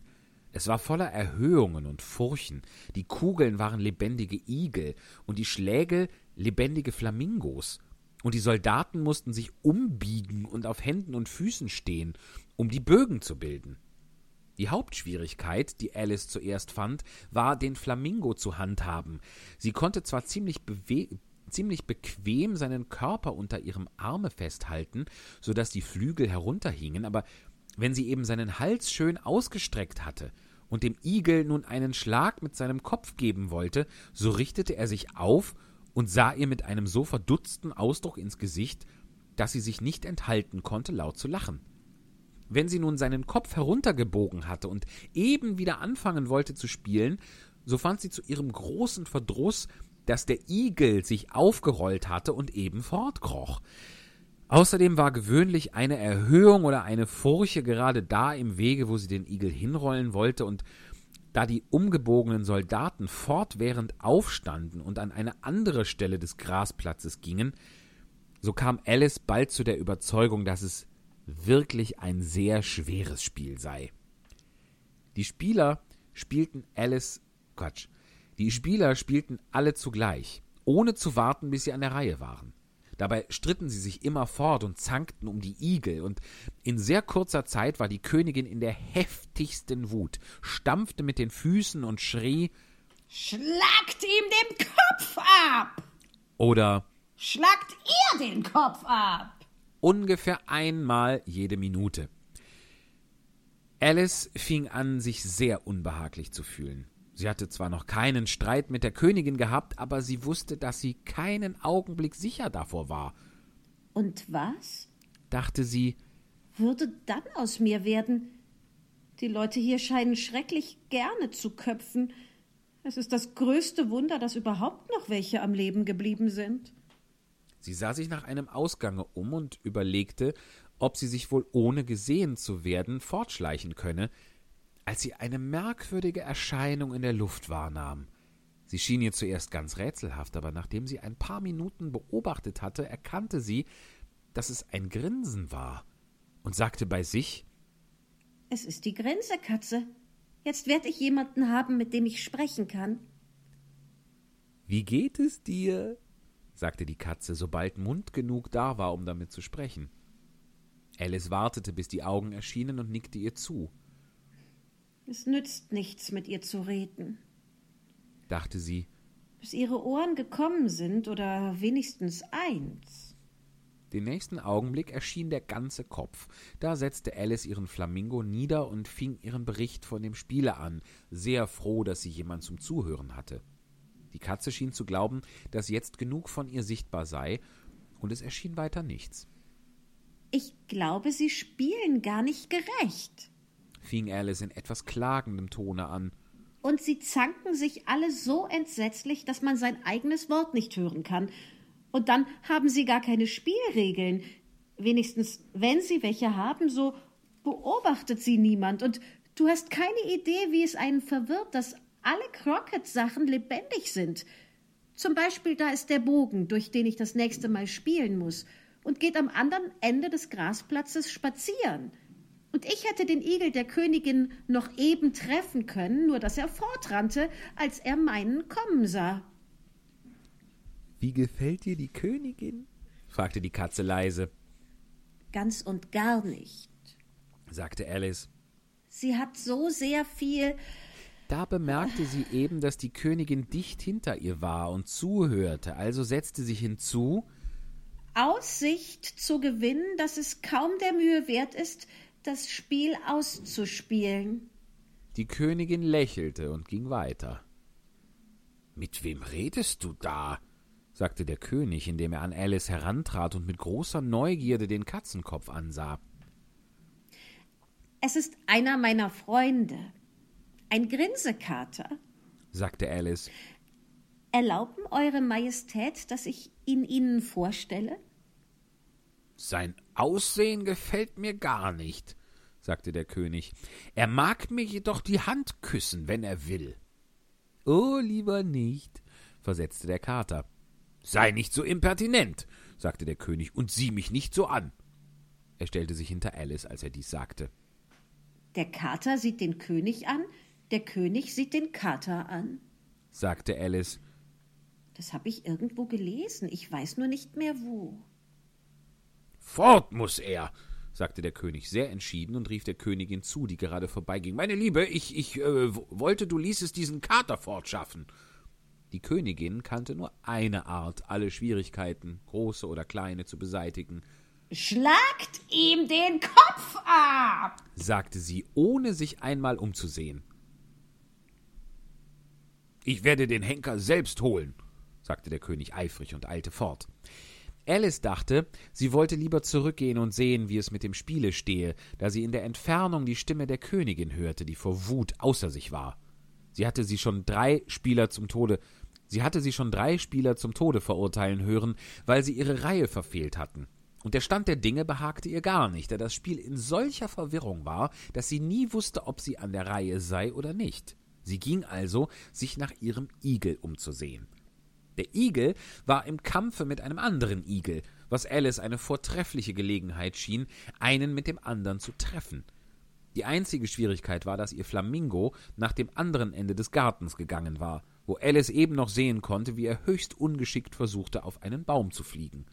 Es war voller Erhöhungen und Furchen, die Kugeln waren lebendige Igel und die Schläge lebendige Flamingos, und die Soldaten mussten sich umbiegen und auf Händen und Füßen stehen, um die Bögen zu bilden. Die Hauptschwierigkeit, die Alice zuerst fand, war, den Flamingo zu handhaben. Sie konnte zwar ziemlich ziemlich bequem seinen Körper unter ihrem Arme festhalten, so dass die Flügel herunterhingen, aber wenn sie eben seinen Hals schön ausgestreckt hatte und dem Igel nun einen Schlag mit seinem Kopf geben wollte, so richtete er sich auf und sah ihr mit einem so verdutzten Ausdruck ins Gesicht, dass sie sich nicht enthalten konnte, laut zu lachen. Wenn sie nun seinen Kopf heruntergebogen hatte und eben wieder anfangen wollte zu spielen, so fand sie zu ihrem großen Verdruss, dass der Igel sich aufgerollt hatte und eben fortkroch. Außerdem war gewöhnlich eine Erhöhung oder eine Furche gerade da im Wege, wo sie den Igel hinrollen wollte, und da die umgebogenen Soldaten fortwährend aufstanden und an eine andere Stelle des Grasplatzes gingen, so kam Alice bald zu der Überzeugung, dass es wirklich ein sehr schweres Spiel sei. Die Spieler spielten Alice Quatsch. Die Spieler spielten alle zugleich, ohne zu warten, bis sie an der Reihe waren. Dabei stritten sie sich immer fort und zankten um die Igel, und in sehr kurzer Zeit war die Königin in der heftigsten Wut, stampfte mit den Füßen und schrie Schlagt ihm den Kopf ab! Oder Schlagt ihr den Kopf ab! Ungefähr einmal jede Minute. Alice fing an, sich sehr unbehaglich zu fühlen. Sie hatte zwar noch keinen Streit mit der Königin gehabt, aber sie wusste, dass sie keinen Augenblick sicher davor war. Und was Dachte sie, würde dann aus mir werden? Die Leute hier scheinen schrecklich gerne zu köpfen. Es ist das größte Wunder, dass überhaupt noch welche am Leben geblieben sind. Sie sah sich nach einem Ausgange um und überlegte, ob sie sich wohl ohne gesehen zu werden fortschleichen könne, als sie eine merkwürdige Erscheinung in der Luft wahrnahm. Sie schien ihr zuerst ganz rätselhaft, aber nachdem sie ein paar Minuten beobachtet hatte, erkannte sie, dass es ein Grinsen war und sagte bei sich Es ist die Grinsekatze. Jetzt werde ich jemanden haben, mit dem ich sprechen kann. Wie geht es dir? Sagte die Katze, sobald Mund genug da war, um damit zu sprechen. Alice wartete, bis die Augen erschienen und nickte ihr zu. Es nützt nichts, mit ihr zu reden. Dachte sie, Bis ihre Ohren gekommen sind, oder wenigstens eins. Den nächsten Augenblick erschien der ganze Kopf. Da setzte Alice ihren Flamingo nieder und fing ihren Bericht von dem Spiele an, sehr froh, dass sie jemand zum Zuhören hatte. Die Katze schien zu glauben, dass jetzt genug von ihr sichtbar sei, und es erschien weiter nichts. Ich glaube, sie spielen gar nicht gerecht. Fing Alice in etwas klagendem Tone an. Und sie zanken sich alle so entsetzlich, dass man sein eigenes Wort nicht hören kann. Und dann haben sie gar keine Spielregeln. Wenigstens, wenn sie welche haben, so beobachtet sie niemand. Und du hast keine Idee, wie es einen verwirrt, dass alle Crockett-Sachen lebendig sind. Zum Beispiel, da ist der Bogen, durch den ich das nächste Mal spielen muss, und geht am anderen Ende des Grasplatzes spazieren. Und ich hätte den Igel der Königin noch eben treffen können, nur dass er fortrannte, als er meinen kommen sah. Wie gefällt dir die Königin? fragte die Katze leise, Ganz und gar nicht. sagte Alice. Sie hat so sehr viel. Da bemerkte sie eben, dass die Königin dicht hinter ihr war und zuhörte, also setzte sich hinzu, Aussicht zu gewinnen, dass es kaum der Mühe wert ist, das Spiel auszuspielen. Die Königin lächelte und ging weiter. Mit wem redest du da? sagte der König, indem er an Alice herantrat und mit großer Neugierde den Katzenkopf ansah. Es ist einer meiner Freunde. Ein Grinsekater. sagte Alice. Erlauben Eure Majestät, dass ich ihn Ihnen vorstelle? Sein Aussehen gefällt mir gar nicht, sagte der König. Er mag mir jedoch die Hand küssen, wenn er will. Oh, lieber nicht, versetzte der Kater. Sei nicht so impertinent, sagte der König, und sieh mich nicht so an. Er stellte sich hinter Alice, als er dies sagte. Der Kater sieht den König an, der König sieht den Kater an. sagte Alice. Das habe ich irgendwo gelesen, ich weiß nur nicht mehr wo. Fort muss er, sagte der König sehr entschieden und rief der Königin zu, die gerade vorbeiging. Meine Liebe, ich, ich äh, wollte, du ließest diesen Kater fortschaffen. Die Königin kannte nur eine Art, alle Schwierigkeiten, große oder kleine, zu beseitigen, Schlagt ihm den Kopf ab! sagte sie, ohne sich einmal umzusehen. Ich werde den Henker selbst holen, sagte der König eifrig und eilte fort. Alice dachte, sie wollte lieber zurückgehen und sehen, wie es mit dem Spiele stehe, da sie in der Entfernung die Stimme der Königin hörte, die vor Wut außer sich war. Sie hatte sie schon drei Spieler zum Tode, sie hatte sie schon drei Spieler zum Tode verurteilen hören, weil sie ihre Reihe verfehlt hatten. Und der Stand der Dinge behagte ihr gar nicht, da das Spiel in solcher Verwirrung war, dass sie nie wusste, ob sie an der Reihe sei oder nicht. Sie ging also, sich nach ihrem Igel umzusehen. Der Igel war im Kampfe mit einem anderen Igel, was Alice eine vortreffliche Gelegenheit schien, einen mit dem anderen zu treffen. Die einzige Schwierigkeit war, dass ihr Flamingo nach dem anderen Ende des Gartens gegangen war, wo Alice eben noch sehen konnte, wie er höchst ungeschickt versuchte, auf einen Baum zu fliegen.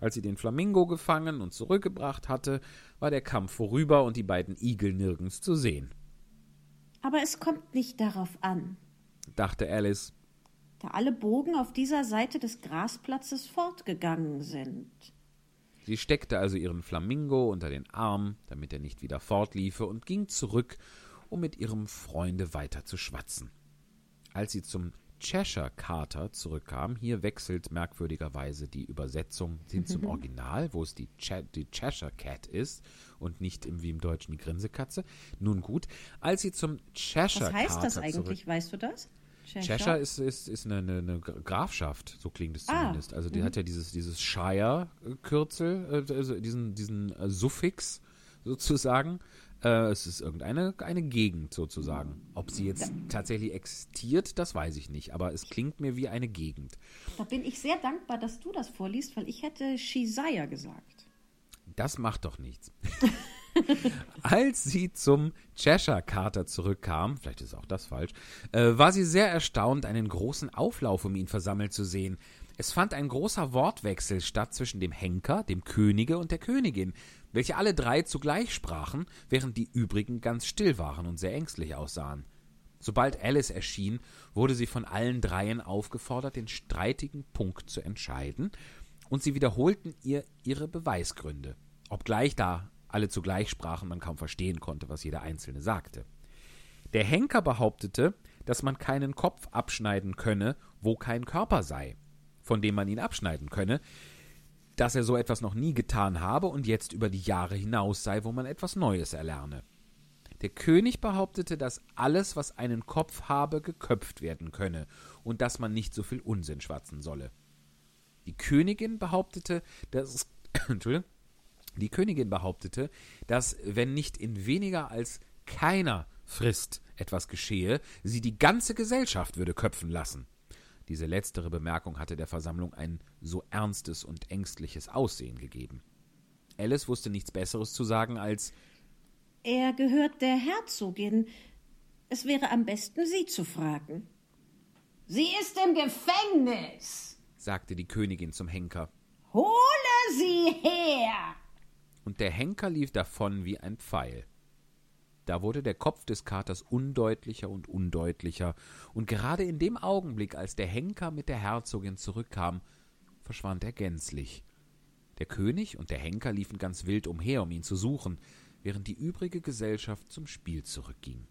Als sie den Flamingo gefangen und zurückgebracht hatte, war der Kampf vorüber und die beiden Igel nirgends zu sehen. Aber es kommt nicht darauf an. dachte Alice. Da alle Bogen auf dieser Seite des Grasplatzes fortgegangen sind. Sie steckte also ihren Flamingo unter den Arm, damit er nicht wieder fortliefe, und ging zurück, um mit ihrem Freunde weiter zu schwatzen. Als sie zum Cheshire Carter zurückkam, hier wechselt merkwürdigerweise die Übersetzung hin zum Original, wo es die, Che die Cheshire Cat ist und nicht im, wie im Deutschen die Grinsekatze. Nun gut, als sie zum Cheshire Was heißt Carter das eigentlich? Weißt du das? Cheshire ist, ist, ist eine, eine, eine Grafschaft, so klingt es Ah, zumindest. Also die hat ja dieses, dieses Shire-Kürzel, äh, also diesen, diesen äh, Suffix sozusagen. Äh, es ist irgendeine eine Gegend sozusagen. Ob sie jetzt tatsächlich existiert, das weiß ich nicht. Aber es klingt mir wie eine Gegend. Da bin ich sehr dankbar, dass du das vorliest, weil ich hätte Shizaya gesagt. Das macht doch nichts. Als sie zum Cheshire Carter zurückkam, vielleicht ist auch das falsch, äh, war sie sehr erstaunt, einen großen Auflauf um ihn versammelt zu sehen. Es fand ein großer Wortwechsel statt zwischen dem Henker, dem Könige und der Königin, welche alle drei zugleich sprachen, während die übrigen ganz still waren und sehr ängstlich aussahen. Sobald Alice erschien, wurde sie von allen dreien aufgefordert, den streitigen Punkt zu entscheiden, und sie wiederholten ihr ihre Beweisgründe, obgleich da alle zugleich sprachen, man kaum verstehen konnte, was jeder Einzelne sagte. Der Henker behauptete, dass man keinen Kopf abschneiden könne, wo kein Körper sei, von dem man ihn abschneiden könne, dass er so etwas noch nie getan habe und jetzt über die Jahre hinaus sei, wo man etwas Neues erlerne. Der König behauptete, dass alles, was einen Kopf habe, geköpft werden könne und dass man nicht so viel Unsinn schwatzen solle. Die Königin behauptete, dass die Königin behauptete, dass wenn nicht in weniger als keiner Frist etwas geschehe, sie die ganze Gesellschaft würde köpfen lassen. Diese letztere Bemerkung hatte der Versammlung ein so ernstes und ängstliches Aussehen gegeben. Alice wusste nichts Besseres zu sagen als Er gehört der Herzogin. Es wäre am besten, sie zu fragen. Sie ist im Gefängnis. sagte die Königin zum Henker. Hole sie her. und der Henker lief davon wie ein Pfeil. Da wurde der Kopf des Katers undeutlicher und undeutlicher, und gerade in dem Augenblick, als der Henker mit der Herzogin zurückkam, verschwand er gänzlich. Der König und der Henker liefen ganz wild umher, um ihn zu suchen, während die übrige Gesellschaft zum Spiel zurückging.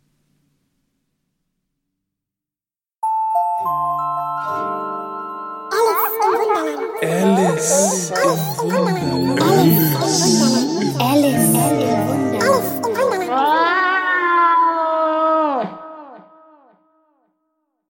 Alice im Wunderland. Alice im Wunderland. Alice im Wunderland.